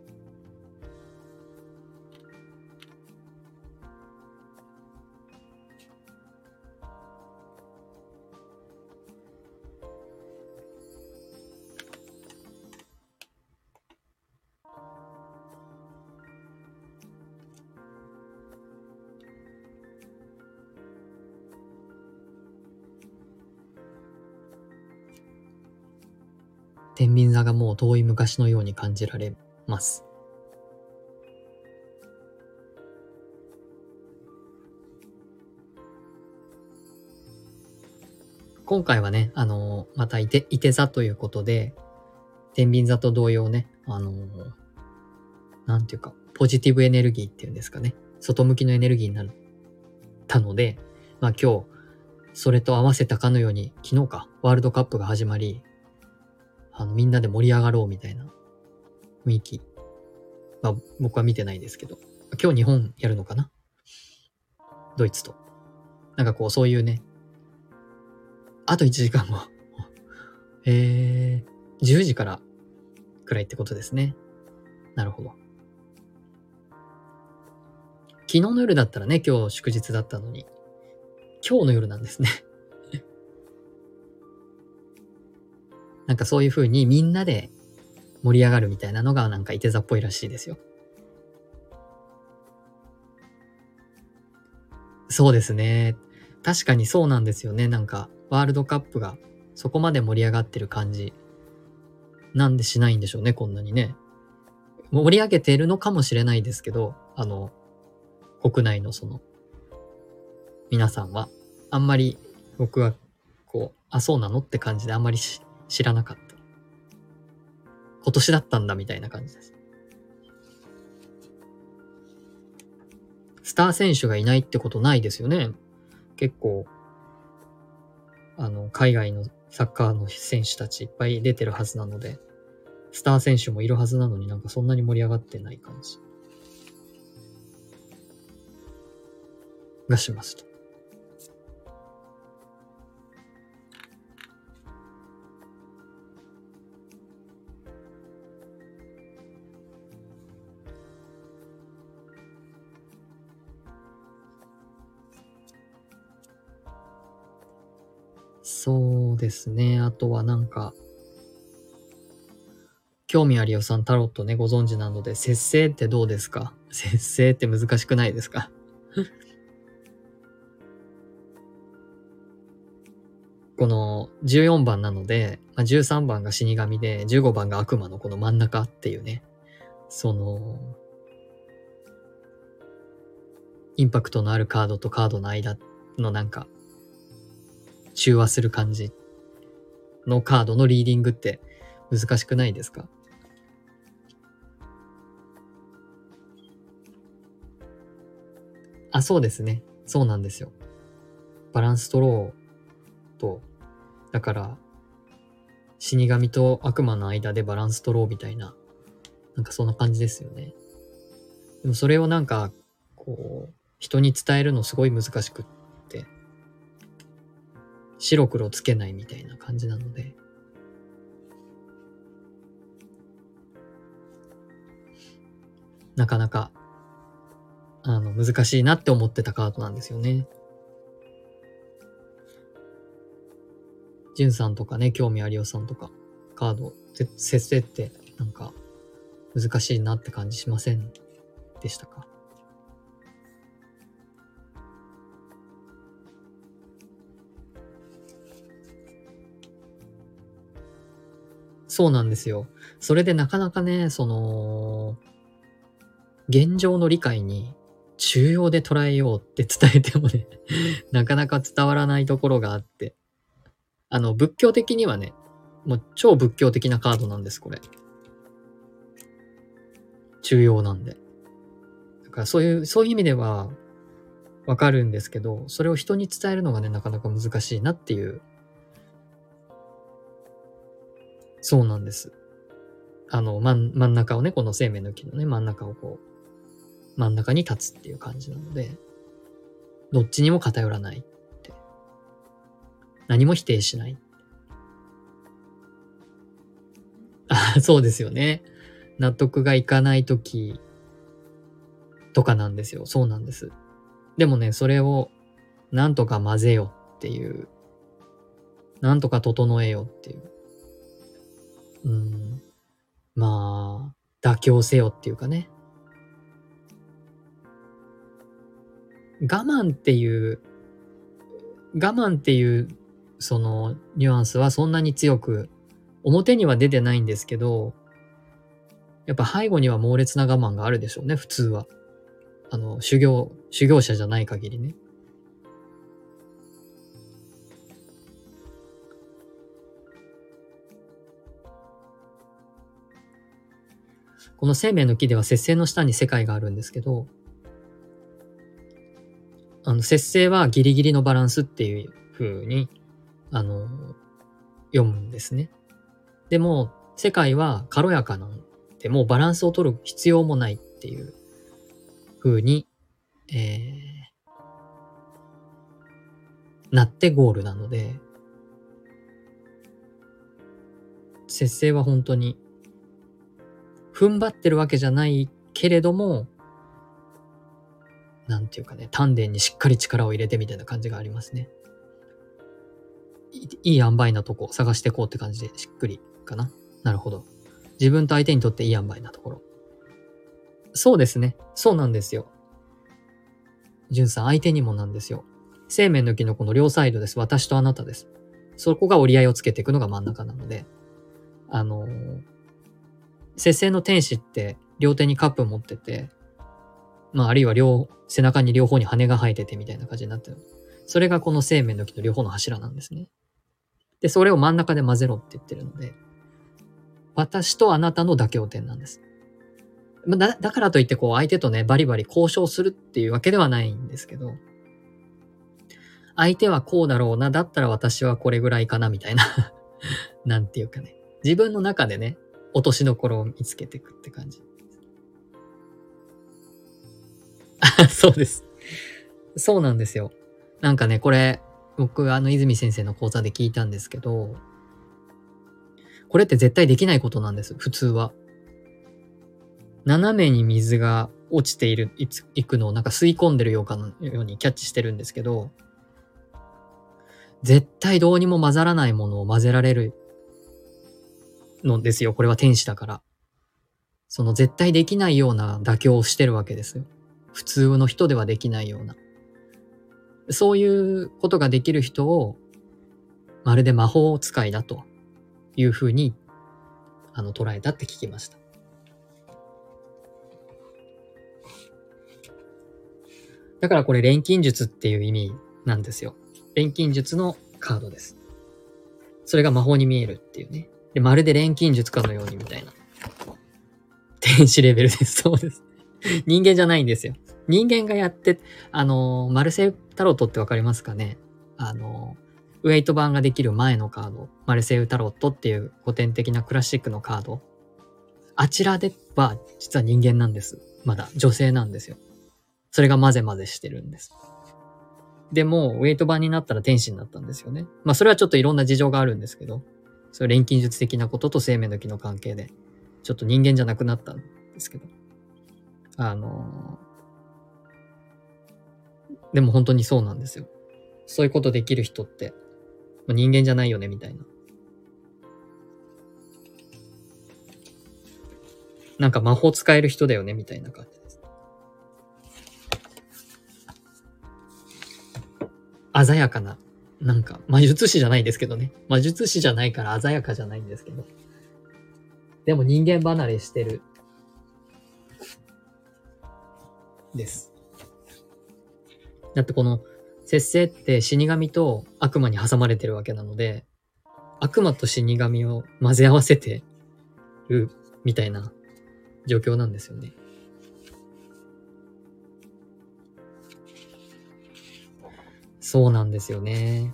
もう遠い昔のように感じられます。今回はね、あのまたいて、いて座ということで、天秤座と同様ね、あのなんていうか、ポジティブエネルギーっていうんですかね、外向きのエネルギーになったので、まあ今日、それと合わせたかのように、昨日か、ワールドカップが始まり、あの、みんなで盛り上がろうみたいな雰囲気。まあ、僕は見てないですけど。今日日本やるのかな？ドイツと。なんかこう、そういうね。あと1時間後。えー、10時からくらいってことですね。なるほど。昨日の夜だったらね、今日祝日だったのに、今日の夜なんですね。なんかそういう風にみんなで盛り上がるみたいなのがなんかいて座っぽいらしいですよ。そうですね。確かにそうなんですよね。なんかワールドカップがそこまで盛り上がってる感じなんでしないんでしょうね、こんなにね。盛り上げてるのかもしれないですけど、あの、国内のその、皆さんは、あんまり僕は、こう、あ、そうなのって感じであんまり知らなかった。今年だったんだみたいな感じです。スター選手がいないってことないですよね。結構、あの、海外のサッカーの選手たちいっぱい出てるはずなので、スター選手もいるはずなのになんかそんなに盛り上がってない感じがしますと。そうですね。あとはなんか、興味ありよさんタロットね、ご存知なので、節制ってどうですか？節制って難しくないですか？この14番なので、まあ、13番が死神で、15番が悪魔のこの真ん中っていうね、その、インパクトのあるカードとカードの間のなんか、中和する感じのカードのリーディングって難しくないですか？あ、そうですね。そうなんですよ。バランス取ろうと、だから、死神と悪魔の間でバランス取ろうみたいな、なんかそんな感じですよね。でもそれをなんか、こう、人に伝えるのすごい難しくって白黒つけないみたいな感じなので、なかなか、あの、難しいなって思ってたカードなんですよね。じゅんさんとかね、興味ありおさんとか、カード、せせって、なんか、難しいなって感じしませんでしたか？そうなんですよ。それでなかなかね、その、現状の理解に重要で捉えようって伝えてもね なかなか伝わらないところがあって。あの、仏教的にはね、もう超仏教的なカードなんです、これ。重要なんで。だからそういう、そういう意味ではわかるんですけど、それを人に伝えるのがね、なかなか難しいなっていう。そうなんです。あの、真真ん中をね、この生命の木のね、真ん中をこう、真ん中に立つっていう感じなので、どっちにも偏らないって。何も否定しない。あ、そうですよね。納得がいかないときとかなんですよ。そうなんです。でもね、それをなんとか混ぜよっていう、なんとか整えよっていう。うん。まあ、妥協せよっていうかね。我慢っていう、我慢っていう、そのニュアンスはそんなに強く表には出てないんですけど、やっぱ背後には猛烈な我慢があるでしょうね、普通は。あの、修行、修行者じゃない限りね。この生命の木では節制の下に世界があるんですけど、あの、節制はギリギリのバランスっていう風に、あの、読むんですね。でも、世界は軽やかなんで、もうバランスを取る必要もないっていう風に、えー、なってゴールなので、節制は本当に、踏ん張ってるわけじゃないけれども、なんていうかね、丹田にしっかり力を入れてみたいな感じがありますね。いい塩梅なとこ探してこうって感じでしっくりかな。なるほど。自分と相手にとっていい塩梅なところ。そうですね。そうなんですよ。じゅんさん、相手にもなんですよ。生命の木のこの両サイドです。私とあなたです。そこが折り合いをつけていくのが真ん中なので、あのー、節制の天使って両手にカップ持ってて、まあ、あるいは両、背中に両方に羽が生えててみたいな感じになってる。それがこの生命の木の両方の柱なんですね。で、それを真ん中で混ぜろって言ってるので、私とあなたの妥協点なんです。だだからといってこう相手とね、バリバリ交渉するっていうわけではないんですけど、相手はこうだろうな、だったら私はこれぐらいかな、みたいな なんていうかね。自分の中でね、落としどころを見つけていくって感じ。あ、そうです。そうなんですよ。なんかね、これ、僕、あの、泉先生の講座で聞いたんですけど、これって絶対できないことなんです、普通は。斜めに水が落ちている、いつ、いくのをなんか吸い込んでるようかのようにキャッチしてるんですけど、絶対どうにも混ざらないものを混ぜられるのですよ。これは天使だから。その絶対できないような妥協をしてるわけですよ。普通の人ではできないような。そういうことができる人を、まるで魔法使いだというふうに、あの、捉えたって聞きました。だからこれ錬金術っていう意味なんですよ。錬金術のカードです。それが魔法に見えるっていうね。で、まるで錬金術かのようにみたいな。天使レベルです。そうです。人間じゃないんですよ。人間がやって、あの、マルセイタロットってわかりますかね？あの、ウェイト版ができる前のカード、マルセウタロットっていう古典的なクラシックのカード。あちらでは実は人間なんです。まだ女性なんですよ。それが混ぜ混ぜしてるんです。でも、ウェイト版になったら天使になったんですよね。まあ、それはちょっといろんな事情があるんですけど、それ錬金術的なことと生命の木の関係で、ちょっと人間じゃなくなったんですけど。あのー、でも本当にそうなんですよ。そういうことできる人って、まあ、人間じゃないよね、みたいな。なんか魔法使える人だよね、みたいな感じです。鮮やかな、なんか魔術師じゃないですけどね。魔術師じゃないから鮮やかじゃないんですけど。でも人間離れしてる。です。だってこの節制って死神と悪魔に挟まれてるわけなので、悪魔と死神を混ぜ合わせてるみたいな状況なんですよね。そうなんですよね。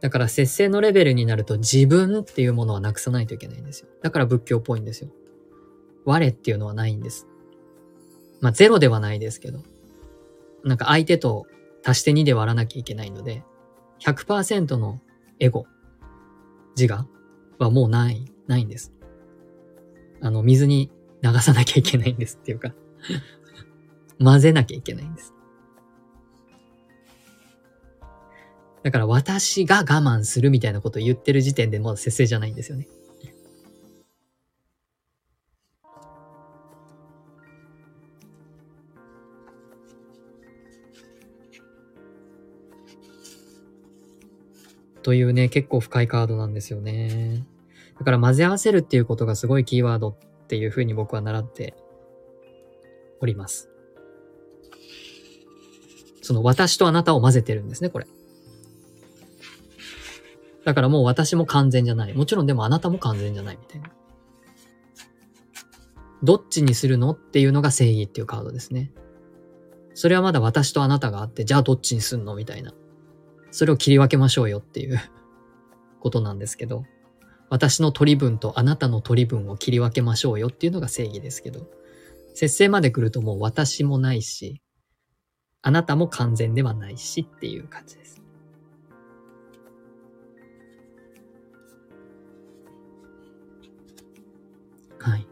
だから節制のレベルになると自分っていうものはなくさないといけないんですよ。だから仏教っぽいんですよ。我っていうのはないんです。まあゼロではないですけど。なんか相手と足して2で割らなきゃいけないので、100%のエゴ、自我はもうない、ないんです。あの、水に流さなきゃいけないんですっていうか 混ぜなきゃいけないんです。だから私が我慢するみたいなことを言ってる時点でまだ節制じゃないんですよね。というね、結構深いカードなんですよね。だから混ぜ合わせるっていうことがすごいキーワードっていうふうに僕は習っております。その私とあなたを混ぜてるんですね、これ。だからもう私も完全じゃない。もちろんでもあなたも完全じゃないみたいな。どっちにするのっていうのが正義っていうカードですね。それはまだ私とあなたがあって、じゃあどっちにすんのみたいな。それを切り分けましょうよっていう ことなんですけど、私の取り分とあなたの取り分を切り分けましょうよっていうのが正義ですけど、節制まで来るともう私もないし、あなたも完全ではないしっていう感じです。はい。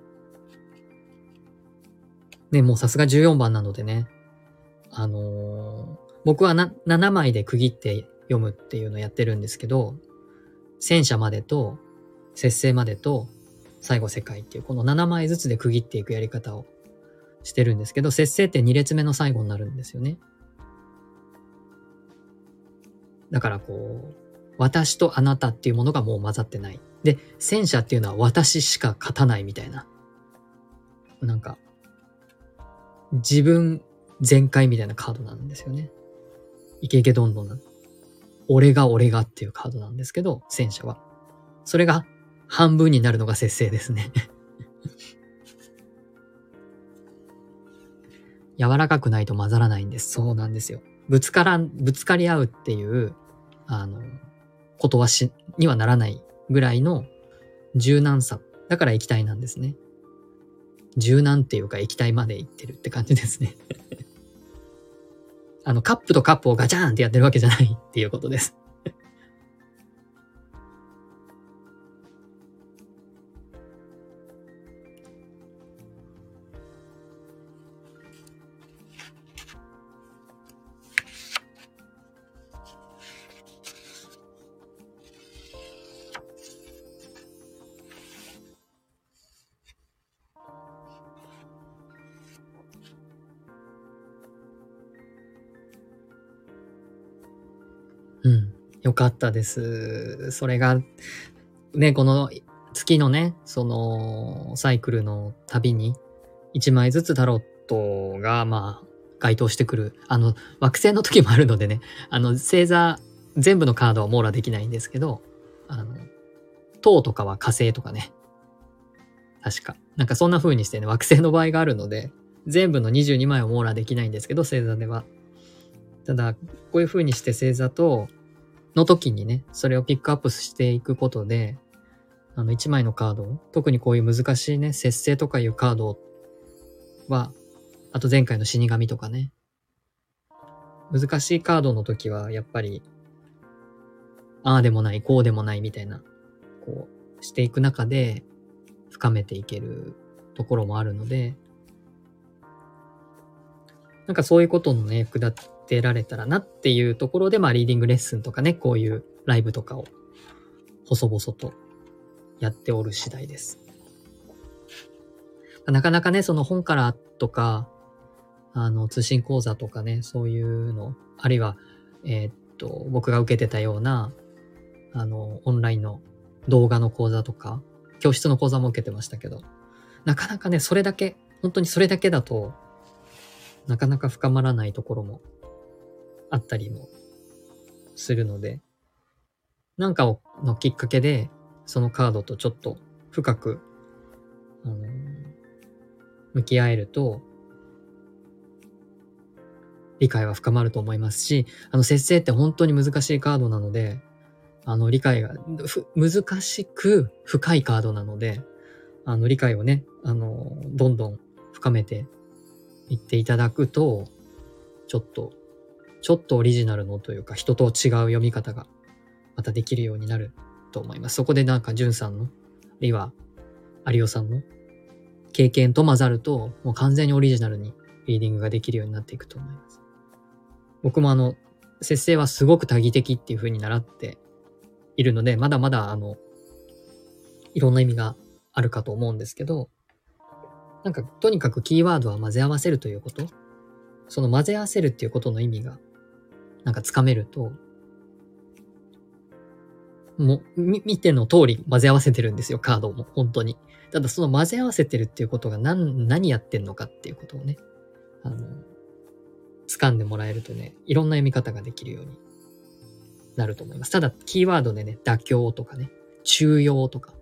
ね、もうさすが14番なのでね、あのー、僕はな7枚で区切って読むっていうのをやってるんですけど、戦車までと、節制までと、最後世界っていうこの7枚ずつで区切っていくやり方をしてるんですけど、節制って2列目の最後になるんですよね。だからこう、私とあなたっていうものがもう混ざってない。で、戦車っていうのは私しか勝たないみたいな。なんか、自分全開みたいなカードなんですよね。イケイケどんどん。俺が俺がっていうカードなんですけど、戦車は。それが半分になるのが節制ですね 柔らかくないと混ざらないんです。そうなんですよ。ぶつからん、ぶつかり合うっていう、あの、ことはし、にはならないぐらいの柔軟さ。だから液体なんですね。柔軟っていうか液体までいってるって感じですね あの、カップとカップをガチャーンってやってるわけじゃないっていうことです。よかったです。それが、ね、この月のね、そのサイクルの旅に1枚ずつタロットが、まあ、該当してくる。あの、惑星の時もあるのでね、あの、星座全部のカードは網羅できないんですけど、あの、塔とかは火星とかね。確か。なんかそんな風にしてね、惑星の場合があるので、全部の22枚を網羅できないんですけど、星座では。ただ、こういう風にして星座と、の時にね、それをピックアップしていくことで、あの、1枚のカードを特にこういう難しいね、節制とかいうカードは、あと前回の死神とかね、難しいカードの時は、やっぱり、ああでもない、こうでもないみたいな、こう、していく中で、深めていけるところもあるので、なんかそういうことのね、役立てられたらなっていうところで、まあ、リーディングレッスンとかね、こういうライブとかを、細々とやっておる次第です。なかなかね、その本からとか、あの、通信講座とかね、そういうの、あるいは、えー、っと、僕が受けてたような、あの、オンラインの動画の講座とか、教室の講座も受けてましたけど、なかなかね、それだけ、本当にそれだけだと、なかなか深まらないところもあったりもするので、なんかのきっかけで、そのカードとちょっと深く、あの向き合えると、理解は深まると思いますし、あの、節制って本当に難しいカードなので、あの、理解が、難しく深いカードなので、あの、理解をね、あの、どんどん深めていっていただくと、ちょっと、ちょっとオリジナルのというか、人と違う読み方がまたできるようになると思います。そこでなんか、じゅんさんの、あるいは、有オさんの経験と混ざると、もう完全にオリジナルにリーディングができるようになっていくと思います。僕もあの、節制はすごく多義的っていう風に習っているので、まだまだあの、いろんな意味があるかと思うんですけど、なんかとにかくキーワードは混ぜ合わせるということ、その混ぜ合わせるっていうことの意味が、なんかつかめると、もう、見ての通り混ぜ合わせてるんですよ、カードも。本当に。ただその混ぜ合わせてるっていうことが何、何やってんのかっていうことをね、あの、掴んでもらえるとね、いろんな読み方ができるようになると思います。ただ、キーワードでね、妥協とかね、中庸とか、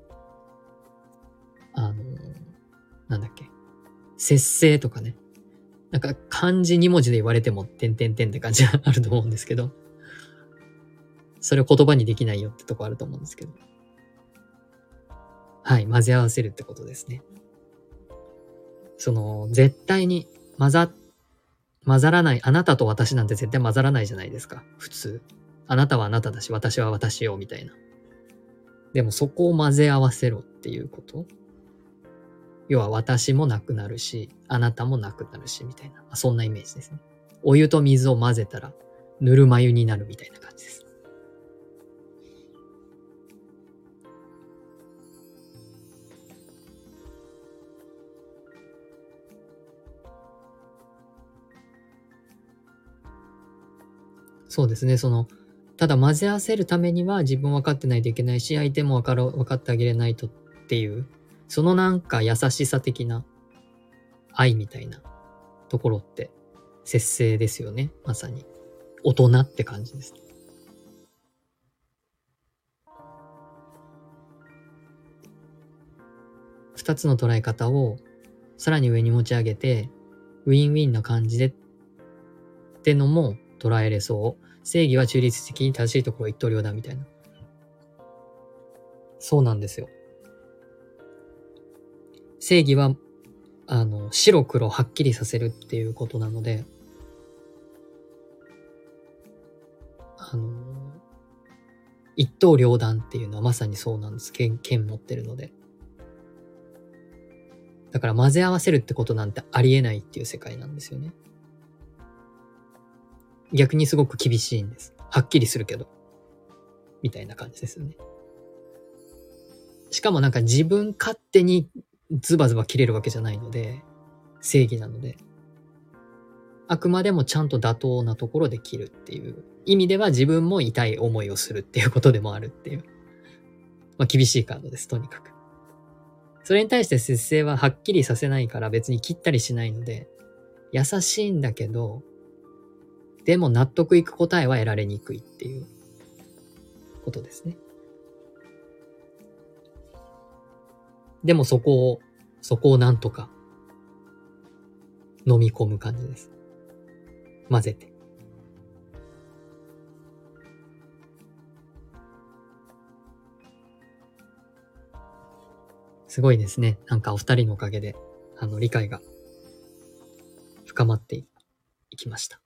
あの、なんだっけ、節制とかね、なんか漢字2文字で言われても、てんてんてんって感じがあると思うんですけど、それを言葉にできないよってとこあると思うんですけど。はい、混ぜ合わせるってことですね。その、絶対に混ざ、混ざらない、あなたと私なんて絶対混ざらないじゃないですか、普通。あなたはあなただし、私は私よ、みたいな。でもそこを混ぜ合わせろっていうこと要は私もなくなるし、あなたもなくなるし、みたいな。そんなイメージですね。お湯と水を混ぜたら、ぬるま湯になるみたいな感じです。そうですね、その、ただ混ぜ合わせるためには自分分かってないといけないし、相手も分かる分かってあげれないとっていう、そのなんか優しさ的な愛みたいなところって、節制ですよね、まさに。大人って感じです。二つの捉え方をさらに上に持ち上げて、ウィンウィンな感じでってのも捉えれそう。正義は中立的に正しいところ一刀両断みたいな。そうなんですよ。正義は、あの、白黒はっきりさせるっていうことなので、あの、一刀両断っていうのはまさにそうなんです。剣、剣持ってるので。だから混ぜ合わせるってことなんてありえないっていう世界なんですよね。逆にすごく厳しいんです。はっきりするけど。みたいな感じですよね。しかもなんか自分勝手にズバズバ切れるわけじゃないので、正義なので、あくまでもちゃんと妥当なところで切るっていう意味では自分も痛い思いをするっていうことでもあるっていう。まあ厳しいカードです、とにかく。それに対して節制ははっきりさせないから別に切ったりしないので、優しいんだけど、でも納得いく答えは得られにくいっていうことですね。でもそこを、そこをなんとか飲み込む感じです。混ぜて。すごいですね。なんかお二人のおかげで、あの、理解が深まっていきました。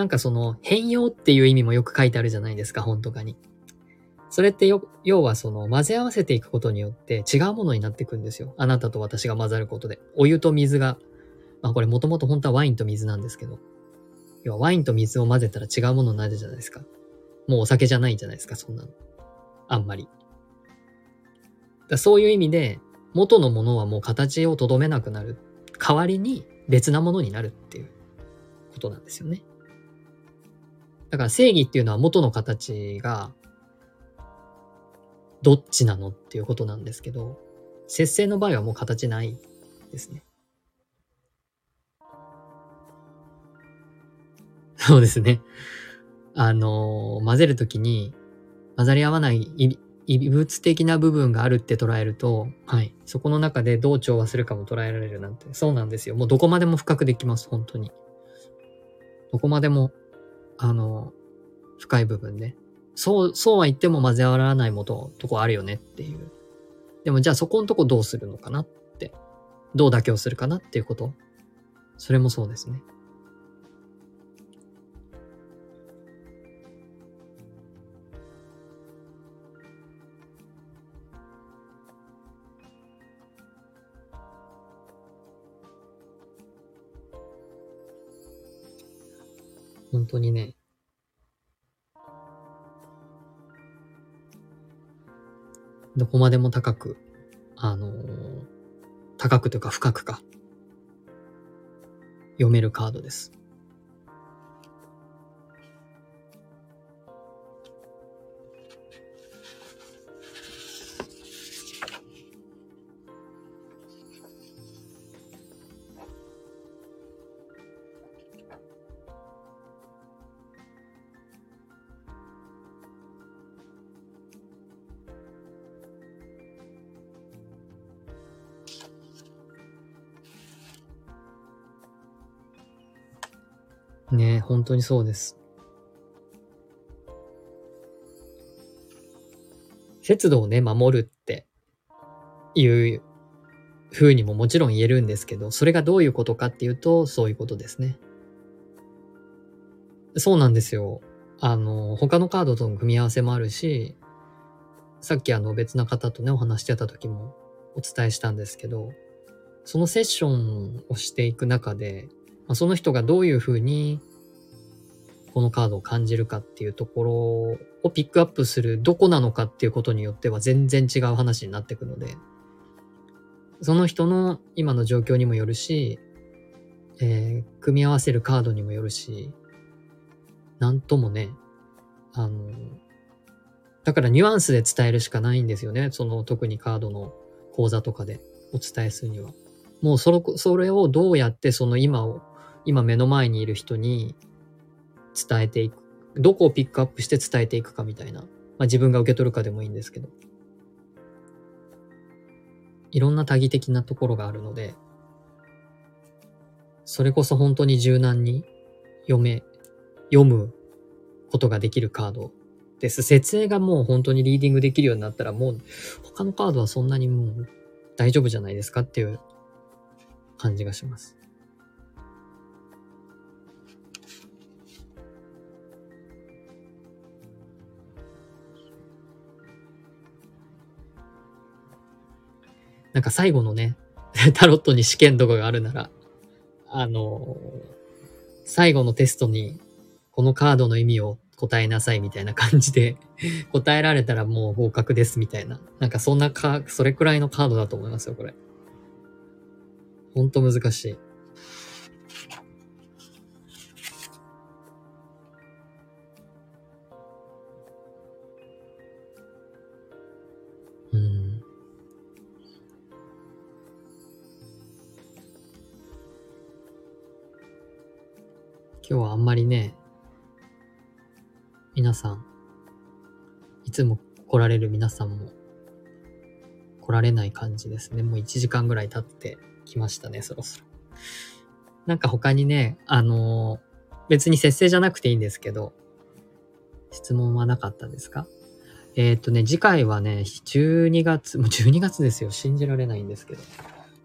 なんかその変容っていう意味もよく書いてあるじゃないですか、本とかに。それってよ、要はその混ぜ合わせていくことによって違うものになっていくんですよ。あなたと私が混ざることで。お湯と水が、まあこれもともと本当はワインと水なんですけど、要はワインと水を混ぜたら違うものになるじゃないですか。もうお酒じゃないじゃないですか、そんなの。あんまり。だそういう意味で、元のものはもう形をとどめなくなる。代わりに別なものになるっていうことなんですよね。だから正義っていうのは元の形がどっちなのっていうことなんですけど、節制の場合はもう形ないですね。そうですね。あの、混ぜるときに混ざり合わない異物的な部分があるって捉えると、はい。そこの中でどう調和するかも捉えられるなんて、そうなんですよ。もうどこまでも深くできます、本当に。どこまでも、あの、深い部分ね。そう、そうは言っても混ぜ合わないもと、とこあるよねっていう。でもじゃあそこのとこどうするのかなって。どう妥協するかなっていうこと。それもそうですね。当にね、どこまでも高く、あのー、高くというか深くか、読めるカードです。本当にそうです。節度をね、守るっていう風にももちろん言えるんですけど、それがどういうことかっていうと、そういうことですね。そうなんですよ。あの、他のカードとの組み合わせもあるし、さっきあの別な方とね、お話してた時もお伝えしたんですけど、そのセッションをしていく中で、まあ、その人がどういうふうにこのカードを感じるかっていうところをピックアップするどこなのかっていうことによっては全然違う話になってくので、その人の今の状況にもよるし、えー、組み合わせるカードにもよるし、なんともね、あの、だからニュアンスで伝えるしかないんですよね。その特にカードの講座とかでお伝えするには。もうそれそれをどうやってその今を、今目の前にいる人に伝えていく。どこをピックアップして伝えていくかみたいな。まあ自分が受け取るかでもいいんですけど。いろんな多義的なところがあるので、それこそ本当に柔軟に読め、読むことができるカードです。設営がもう本当にリーディングできるようになったらもう他のカードはそんなにもう大丈夫じゃないですかっていう感じがします。なんか最後のね、タロットに試験とかがあるなら、あの最後のテストにこのカードの意味を答えなさいみたいな感じで 答えられたらもう合格ですみたいな。なんかそんなか、それくらいのカードだと思いますよ、これ。ほんと難しい。皆さんも来られない感じですね。もう1時間ぐらい経ってきましたね、そろそろ。なんか他にね、あのー、別に節制じゃなくていいんですけど、質問はなかったですか？えー、っとね、次回はね、12月、もう12月ですよ。信じられないんですけど。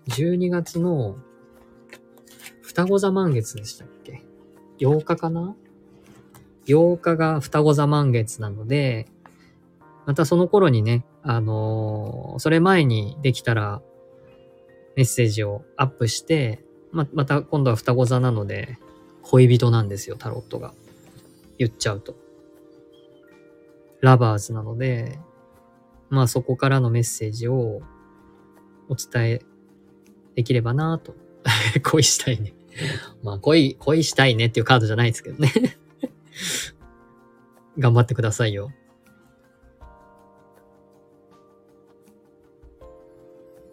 12月の双子座満月でしたっけ ?8 日かな ?8 日が双子座満月なので、またその頃にね、あのー、それ前にできたらメッセージをアップして、ま、また今度は双子座なので、恋人なんですよ、タロットが。言っちゃうと。ラバーズなので、まあそこからのメッセージをお伝えできればなと。恋したいね。まあ恋、恋したいねっていうカードじゃないですけどね 頑張ってくださいよ。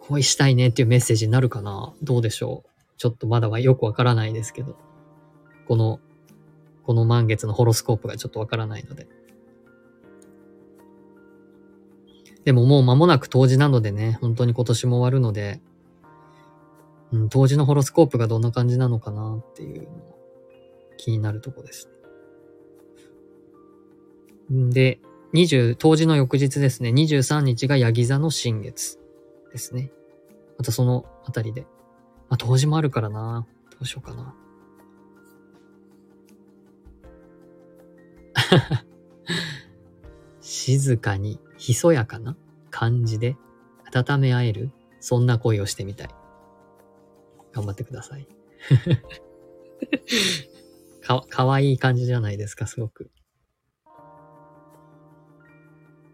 恋したいねっていうメッセージになるかな？どうでしょう？ちょっとまだはよくわからないですけど。この、この満月のホロスコープがちょっとわからないので。でももう間もなく冬至なのでね、本当に今年も終わるので、うん、冬至のホロスコープがどんな感じなのかなっていうの気になるとこです。で、20、冬至の翌日ですね、23日がヤギ座の新月ですね。またそのあたりで。まあ、冬至もあるからな。どうしようかな。静かに、ひそやかな感じで温め合える、そんな恋をしてみたい。頑張ってください。か、かわいい感じじゃないですか、すごく。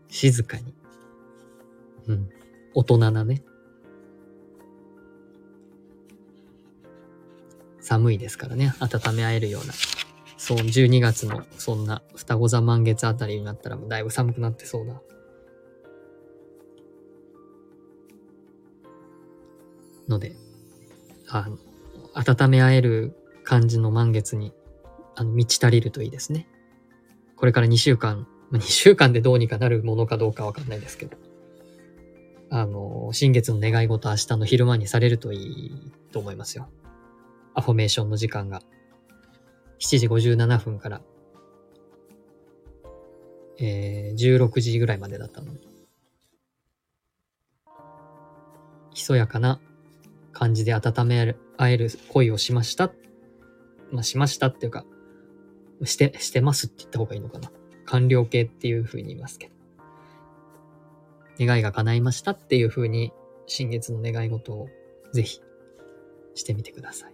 静かに。うん。大人なね。寒いですからね、温め合えるような。そう、12月のそんな双子座満月あたりになったらもうだいぶ寒くなってそうだ。ので、あの、温め合える感じの満月に、あの、満ち足りるといいですね。これから2週間、2週間でどうにかなるものかどうかわかんないですけど、あの、新月の願い事明日の昼間にされるといいと思いますよ。アファメーションの時間が。7時57分から、えー、16時ぐらいまでだったので。ひそやかな感じで温め合える恋をしました。まあ、しましたっていうか、して、してますって言った方がいいのかな。完了形っていう風に言いますけど。願いが叶いましたっていう風に、新月の願い事をぜひしてみてください。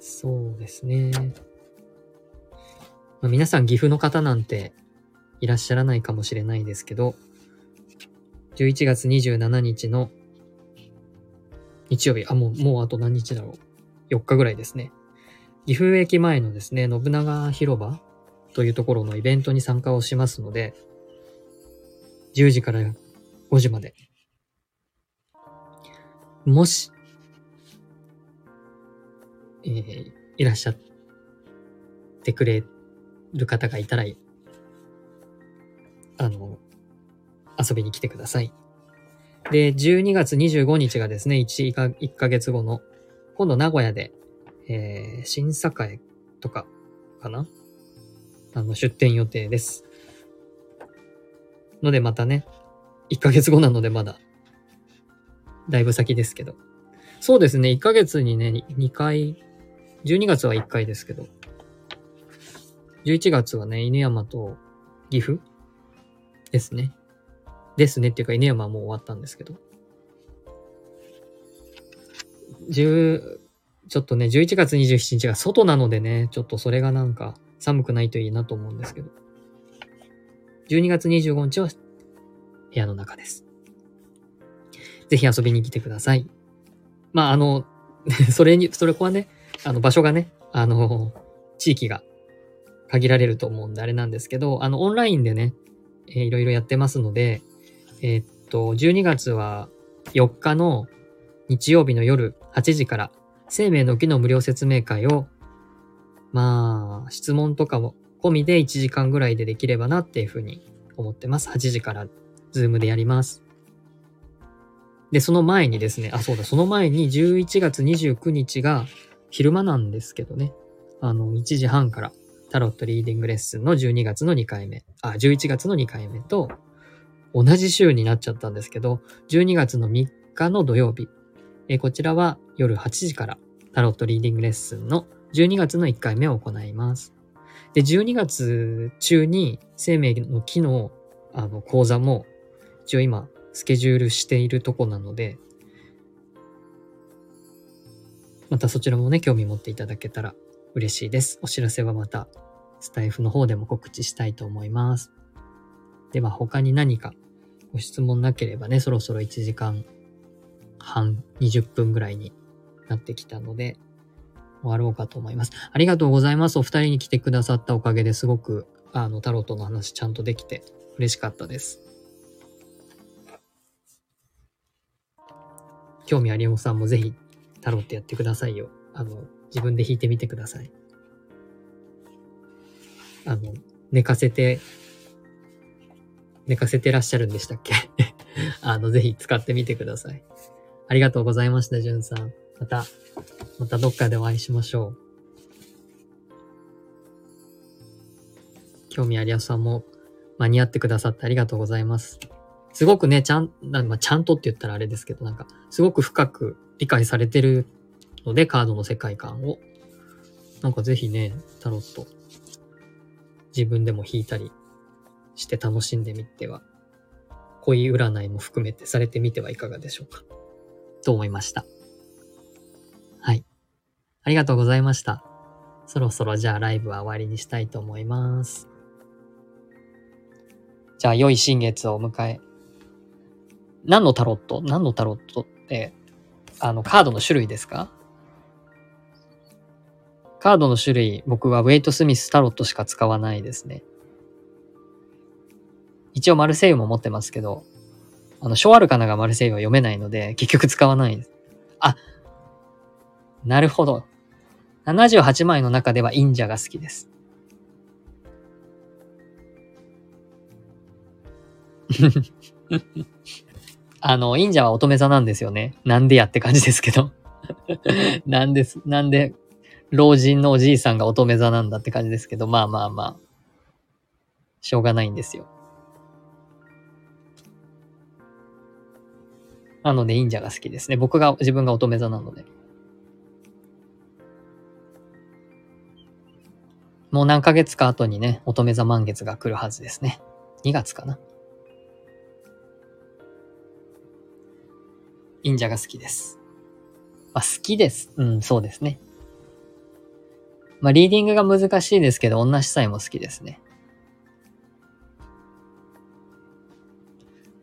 そうですね。まあ、皆さん岐阜の方なんていらっしゃらないかもしれないですけど、11月27日の日曜日、あ、もう、もうあと何日だろう。4日ぐらいですね。岐阜駅前のですね、信長広場というところのイベントに参加をしますので、10時から5時まで。もし、えー、いらっしゃってくれる方がいたら、あの、遊びに来てください。で、12月25日がですね、1か ,1 ヶ月後の、今度名古屋で、えー、新栄とかかな？あの、出店予定です。のでまたね、1ヶ月後なのでまだ、だいぶ先ですけど。そうですね、1ヶ月にね、2回、12月は1回ですけど、11月はね、犬山と岐阜ですね。ですねっていうか、犬山はもう終わったんですけど。10、ちょっとね、11月27日が外なのでね、ちょっとそれがなんか寒くないといいなと思うんですけど。12月25日は部屋の中です。ぜひ遊びに来てください。まあ、あの、それに、それこはね、あの、場所がね、あの、地域が限られると思うんであれなんですけど、あの、オンラインでね、えー、いろいろやってますので、えー、っと、12月は4日の日曜日の夜8時から、生命の木の無料説明会を、まあ、質問とかも込みで1時間ぐらいでできればなっていうふうに思ってます。8時からズームでやります。で、その前にですね、あ、そうだ、その前に11月29日が昼間なんですけどね、あの、1時半からタロットリーディングレッスンの12月の2回目、あ、11月の2回目と、同じ週になっちゃったんですけど、12月の3日の土曜日、えこちらは夜8時からタロットリーディングレッスンの12月の1回目を行います。で、12月中に生命の木のあの講座も一応今スケジュールしているとこなので、またそちらもね、興味持っていただけたら嬉しいです。お知らせはまたスタイフの方でも告知したいと思います。では他に何かご質問なければね、そろそろ1時間半、20分ぐらいになってきたので、終わろうかと思います。ありがとうございます。お二人に来てくださったおかげですごく、あの、タロットの話ちゃんとできて嬉しかったです。興味ありおさんもぜひタロットやってくださいよ。あの、自分で弾いてみてください。あの、寝かせて、寝かせてらっしゃるんでしたっけ？あの、ぜひ使ってみてください。ありがとうございました、じゅんさん。また、またどっかでお会いしましょう。興味ありやすさんも間に合ってくださってありがとうございます。すごくね、ちゃん、まあ、ちゃんとって言ったらあれですけど、なんか、すごく深く理解されてるので、カードの世界観を。なんかぜひね、タロット、自分でも引いたりして楽しんでみては、恋占いも含めてされてみてはいかがでしょうか。と思いました。はい。ありがとうございました。そろそろじゃあライブは終わりにしたいと思います。じゃあ良い新月を迎え。何のタロット？何のタロットって、あの、カードの種類ですか？カードの種類、僕はウェイト・スミスタロットしか使わないですね。一応マルセイユも持ってますけど、あの、ショアルカナがマルセイユは読めないので、結局使わないです。あ、なるほど。78枚の中ではインジャが好きです。あの、忍者は乙女座なんですよね。なんでやって感じですけど。なんです、なんで、老人のおじいさんが乙女座なんだって感じですけど、まあまあまあ、しょうがないんですよ。なので、忍者が好きですね。僕が、自分が乙女座なので。もう何ヶ月か後にね、乙女座満月が来るはずですね。2月かな。忍者が好きです。まあ、好きです。うん、そうですね。まあ、リーディングが難しいですけど、女主催も好きですね。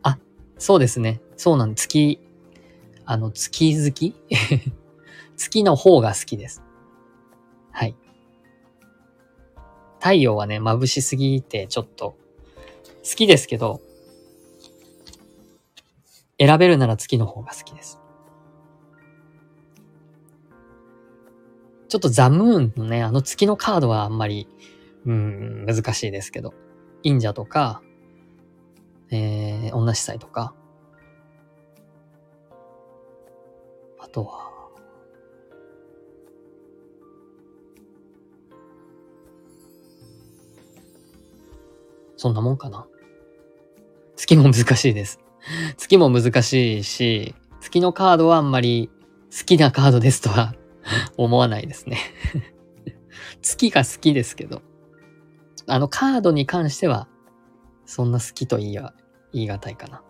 あ、そうですね。そうなん月、あの、月好き？月の方が好きです。はい。太陽はね、眩しすぎてちょっと好きですけど、選べるなら月の方が好きです。ちょっとザムーンのね、あの月のカードはあんまり、うん、難しいですけど、忍者とか、えー、女司祭とか、あとは、そんなもんかな？月も難しいです。月も難しいし、月のカードはあんまり好きなカードですとは 思わないですね 月が好きですけど、あのカードに関しては、そんな好きと言いは言い難いかな。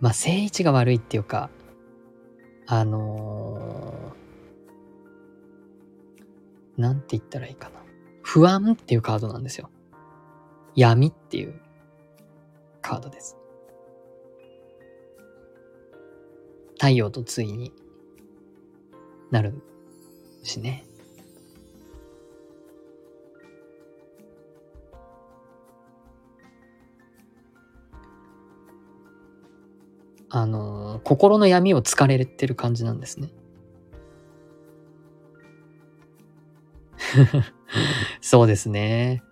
まあ、正位置が悪いっていうか、あのーなんて言ったらいいかな。不安っていうカードなんですよ。闇っていうカードです。太陽と対になるしね。あの、心の闇を突かれてる感じなんですね。そうですね。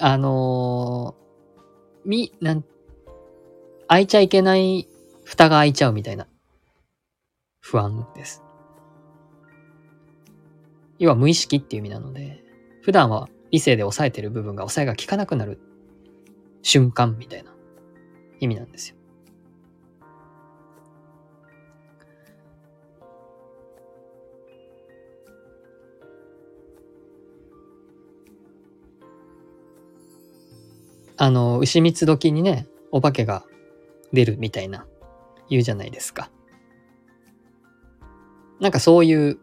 あの、み、なん、開いちゃいけない蓋が開いちゃうみたいな不安です。要は無意識っていう意味なので、普段は理性で抑えてる部分が抑えが効かなくなる瞬間みたいな意味なんですよ。あの、牛蜜時にね、お化けが出るみたいな言うじゃないですか。なんかそういう、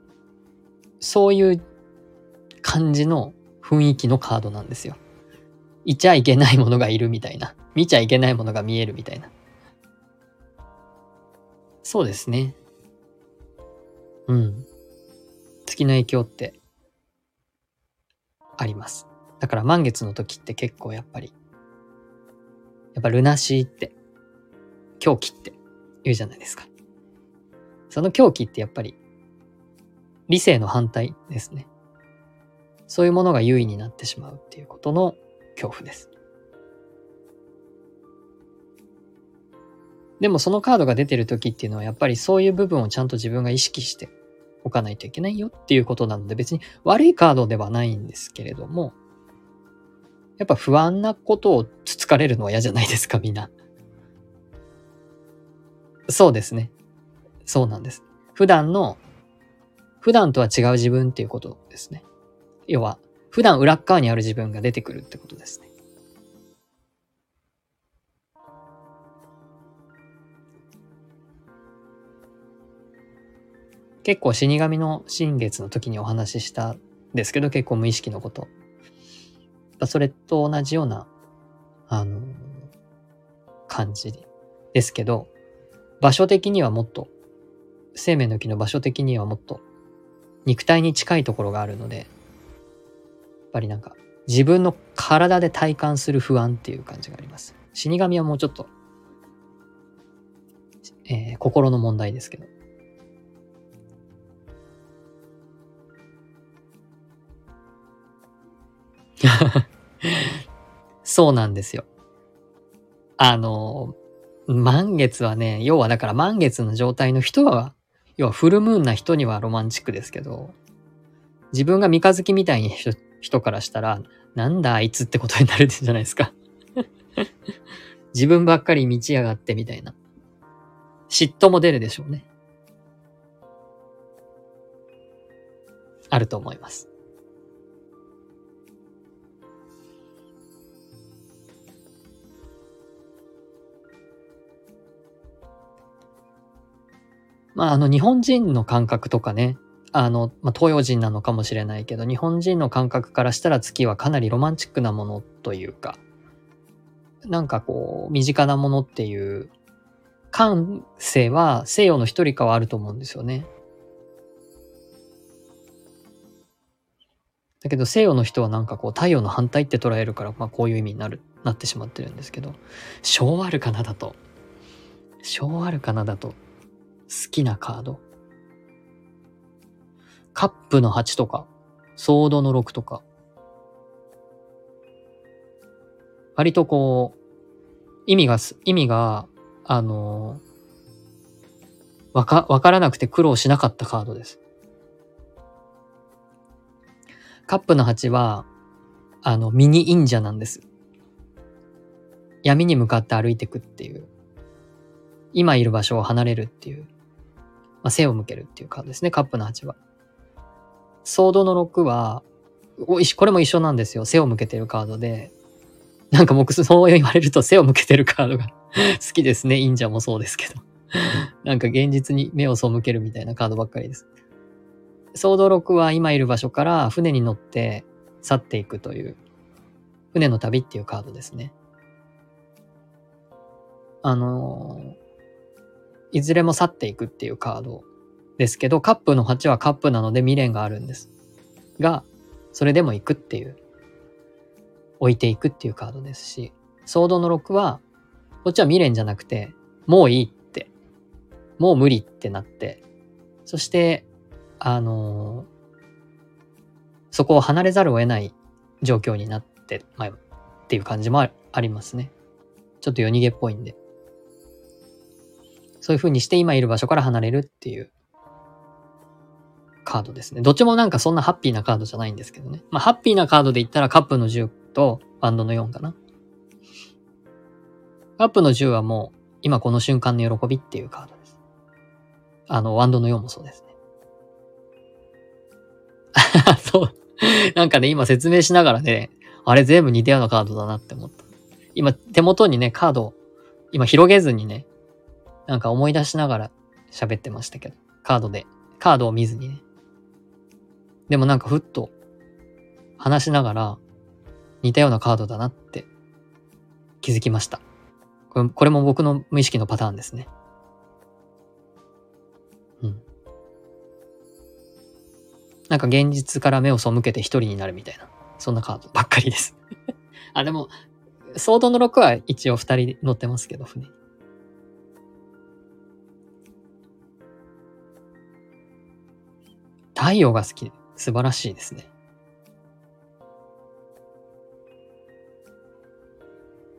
そういう感じの雰囲気のカードなんですよ。いちゃいけないものがいるみたいな。見ちゃいけないものが見えるみたいな。そうですね。うん。月の影響ってあります。だから満月の時って結構やっぱりやっぱルナシーって、狂気って言うじゃないですか。その狂気ってやっぱり理性の反対ですね。そういうものが優位になってしまうっていうことの恐怖です。でもそのカードが出てる時っていうのはやっぱりそういう部分をちゃんと自分が意識しておかないといけないよっていうことなので別に悪いカードではないんですけれども、やっぱ不安なことをつつかれるのは嫌じゃないですか、みんな。そうですね。そうなんです。普段の、普段とは違う自分っていうことですね。要は、普段裏側にある自分が出てくるってことですね。結構死神の新月の時にお話ししたんですけど、結構無意識のこと。ぱそれと同じような、あの、感じですけど、場所的にはもっと、生命の木の場所的にはもっと肉体に近いところがあるので、やっぱりなんか自分の体で体感する不安っていう感じがあります。死神はもうちょっと、えー、心の問題ですけど。そうなんですよ。あの、満月はね、要はだから満月の状態の人は、要はフルムーンな人にはロマンチックですけど、自分が三日月みたいに人からしたら、なんだあいつってことになるじゃないですか 自分ばっかり道やがってみたいな。嫉妬も出るでしょうね。あると思います。まあ、あの、日本人の感覚とかね、あの、まあ、東洋人なのかもしれないけど、日本人の感覚からしたら月はかなりロマンチックなものというか、なんかこう、身近なものっていう感性は西洋の一人かはあると思うんですよね。だけど西洋の人はなんかこう太陽の反対って捉えるから、まあこういう意味になる、なってしまってるんですけど、小アルカナだと、小アルカナだと好きなカード。カップの8とか、ソードの6とか。割とこう、意味が、意味が、あの、わか、わからなくて苦労しなかったカードです。カップの8は、あの、ミニ忍者なんです。闇に向かって歩いてくっていう。今いる場所を離れるっていう。まあ、背を向けるっていうカードですね。カップの8は。ソードの6は、これも一緒なんですよ。背を向けてるカードで。なんか僕そう言われると背を向けてるカードが 好きですね。忍者もそうですけどなんか現実に目を背けるみたいなカードばっかりです。ソード6は今いる場所から船に乗って去っていくという、船の旅っていうカードですね。あのーいずれも去っていくっていうカードですけど、カップの8はカップなので未練があるんです。が、それでも行くっていう、置いていくっていうカードですし、ソードの6は、こっちは未練じゃなくて、もういいって、もう無理ってなって、そして、あのー、そこを離れざるを得ない状況になって、まあ、っていう感じもありますね。ちょっと夜逃げっぽいんで。そういう風にして今いる場所から離れるっていうカードですね。どっちもなんかそんなハッピーなカードじゃないんですけどね。まあ、ハッピーなカードで言ったらカップの10とバンドの4かな。カップの10はもう今この瞬間の喜びっていうカードです。あの、ワンドの4もそうですね。そう。なんかね、今説明しながらね、あれ全部似たようなカードだなって思った。今手元にね、カードを今広げずにね、なんか思い出しながら喋ってましたけど、カードで、カードを見ずにね。でもなんかふっと話しながら似たようなカードだなって気づきました。これこれも僕の無意識のパターンですね。うん。なんか現実から目を背けて一人になるみたいな、そんなカードばっかりです あ、でも、ソードの6は一応二人乗ってますけど、船太陽が好き。素晴らしいですね。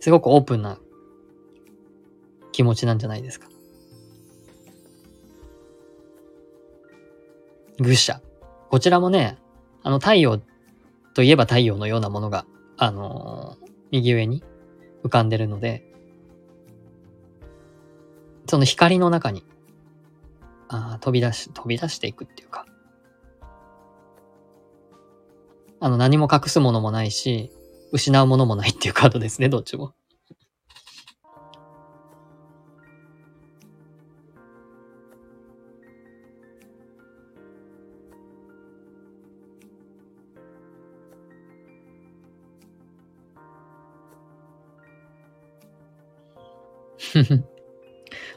すごくオープンな気持ちなんじゃないですか。愚者。こちらもね、あの太陽といえば太陽のようなものが、あのー、右上に浮かんでるので、その光の中に、あ飛び出し、飛び出していくっていうか、あの、何も隠すものもないし、失うものもないっていうカードですね、どっちも。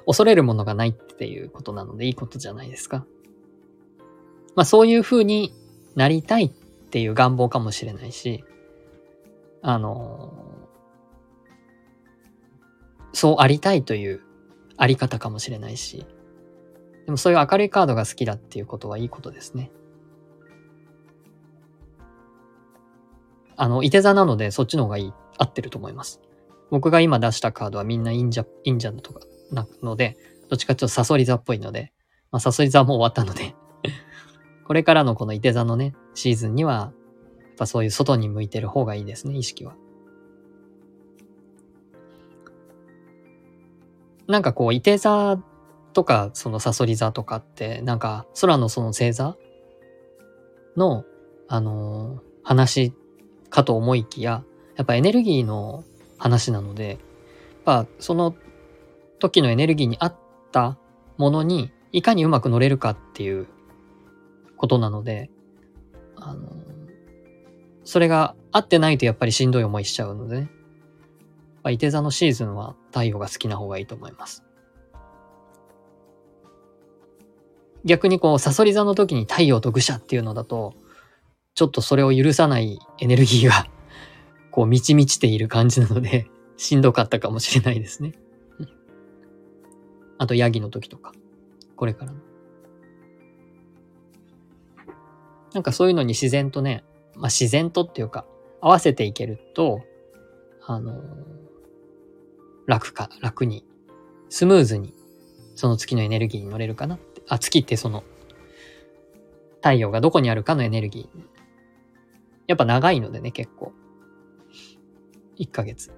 恐れるものがないっていうことなのでいいことじゃないですか。まあそういう風になりたいっっていう願望かもしれないし、あのそうありたいというあり方かもしれないし、でもそういう明るいカードが好きだっていうことはいいことですね。あの、いて座なのでそっちの方がいい、合ってると思います。僕が今出したカードはみんな忍者、忍者とかなので、どっちかっていうとサソリ座っぽいので、まあサソリ座も終わったのでこれからのこのいて座のね、シーズンには、やっぱそういう外に向いてる方がいいですね、意識は。なんかこう、いて座とか、そのサソリ座とかって、なんか空のその星座の、あのー、話かと思いきや、やっぱエネルギーの話なので、やっぱその時のエネルギーに合ったものにいかにうまく乗れるかっていうことなので、あの、それが合ってないとやっぱりしんどい思いしちゃうのでね。いて座のシーズンは太陽が好きな方がいいと思います。逆にこう、サソリ座の時に太陽と愚者っていうのだと、ちょっとそれを許さないエネルギーが こう満ち満ちている感じなので、しんどかったかもしれないですね。あと、ヤギの時とか、これからの。なんかそういうのに自然とね、まあ自然とっていうか、合わせていけると、あの、楽か、楽に、スムーズに、その月のエネルギーに乗れるかなって。あ、月ってその、太陽がどこにあるかのエネルギー。やっぱ長いのでね、結構。1ヶ月。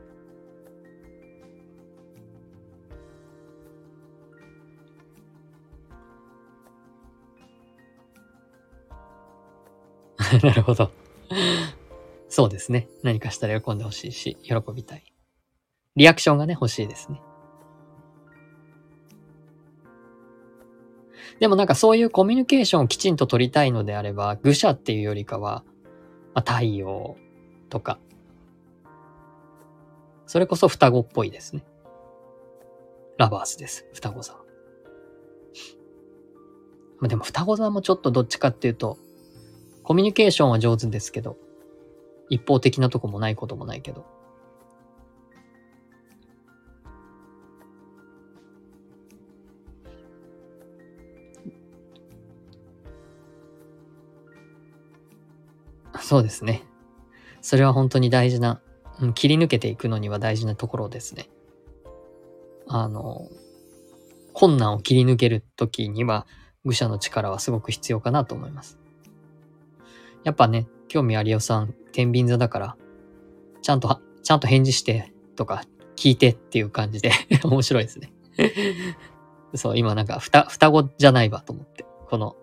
なるほど。そうですね。何かしたら喜んでほしいし、喜びたい。リアクションがね、欲しいですね。でもなんかそういうコミュニケーションをきちんと取りたいのであれば、愚者っていうよりかは、まあ、太陽とか、それこそ双子っぽいですね。ラバースです。双子座。まあ、でも双子座もちょっとどっちかっていうと、コミュニケーションは上手ですけど、一方的なとこもないこともないけど。そうですね。それは本当に大事なうん、切り抜けていくのには大事なところですね。あの、困難を切り抜けるときには、愚者の力はすごく必要かなと思います。やっぱね、興味ありおさん、天秤座だから、ちゃんと、ちゃんと返事してとか、聞いてっていう感じで 面白いですねそう、今なんか、ふた、双子じゃないわと思って、この、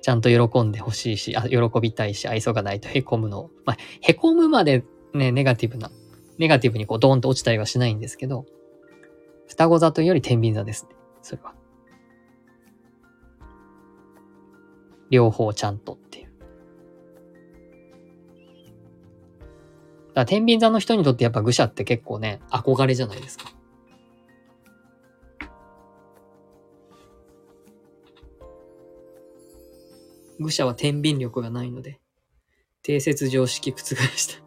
ちゃんと喜んでほしいし、あ、喜びたいし、愛想がないと凹むのをまあ、凹むまでね、ネガティブな、ネガティブにこうドーンと落ちたりはしないんですけど、双子座というより天秤座ですね。それは。両方ちゃんとっていう。だ天秤座の人にとってやっぱ愚者って結構ね、憧れじゃないですか。愚者は天秤力がないので、定説常識覆した。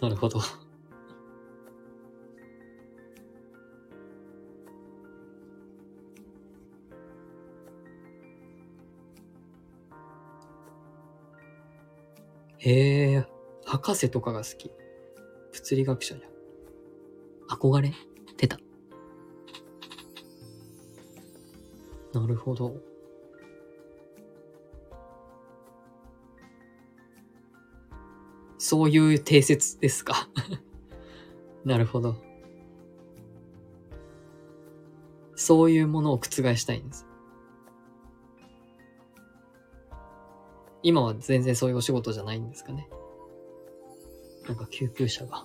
なるほど。へえ、博士とかが好き。物理学者じゃん。憧れ？てた。なるほど。そういう定説ですか？なるほど。そういうものを覆したいんです。今は全然そういうお仕事じゃないんですかね。なんか救急車が。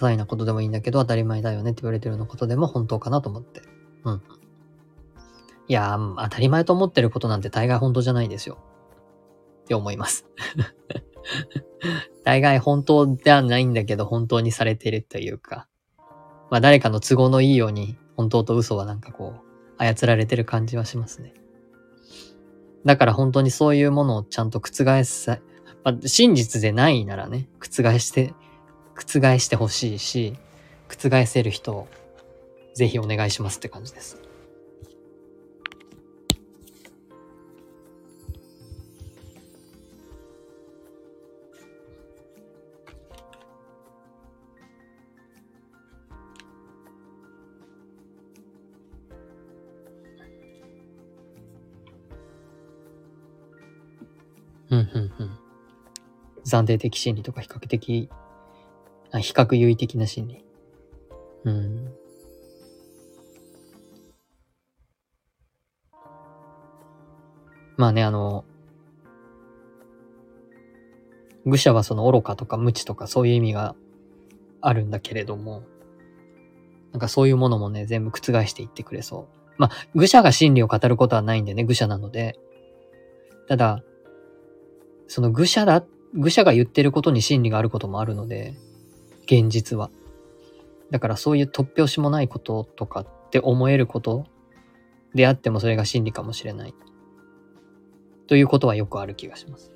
些細なことでもいいんだけど当たり前だよねって言われてるようなことでも本当かなと思って。うん。いや当たり前と思ってることなんて大概本当じゃないですよ。って思います。大概本当ではないんだけど本当にされてるというか、まあ誰かの都合のいいように本当と嘘はなんかこう操られてる感じはしますね。だから本当にそういうものをちゃんと覆さ、まあ、真実でないならね、覆して、覆してほしいし、覆せる人をぜひお願いしますって感じです。うん、うん、うん。暫定的心理とか比較的、あ比較優位的な心理。うん。まあね、あの、愚者はその愚かとか無知とかそういう意味があるんだけれども、なんかそういうものもね、全部覆していってくれそう。まあ、愚者が真理を語ることはないんでね、愚者なので。ただ、その愚者だ、愚者が言ってることに真理があることもあるので、現実は。だからそういう突拍子もないこととかって思えることであってもそれが真理かもしれない。ということはよくある気がします。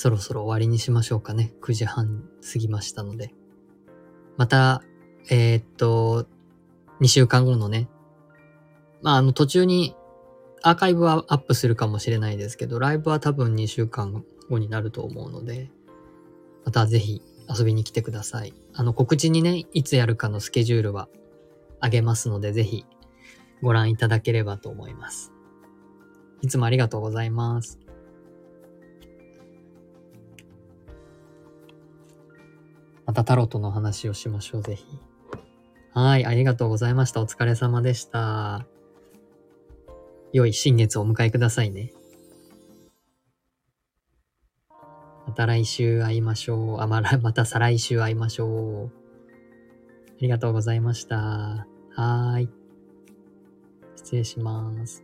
そろそろ終わりにしましょうかね。9時半過ぎましたので。また、えー、っと、2週間後のね、まあ、あの途中にアーカイブはアップするかもしれないですけど、ライブは多分2週間後になると思うので、またぜひ遊びに来てください。あの告知にね、いつやるかのスケジュールはあげますので、ぜひご覧いただければと思います。いつもありがとうございます。またタロットの話をしましょう、ぜひ。はい、ありがとうございました。お疲れ様でした。良い新月をお迎えくださいね。また来週会いましょう。あ、まら、また再来週会いましょう。ありがとうございました。はーい。失礼します。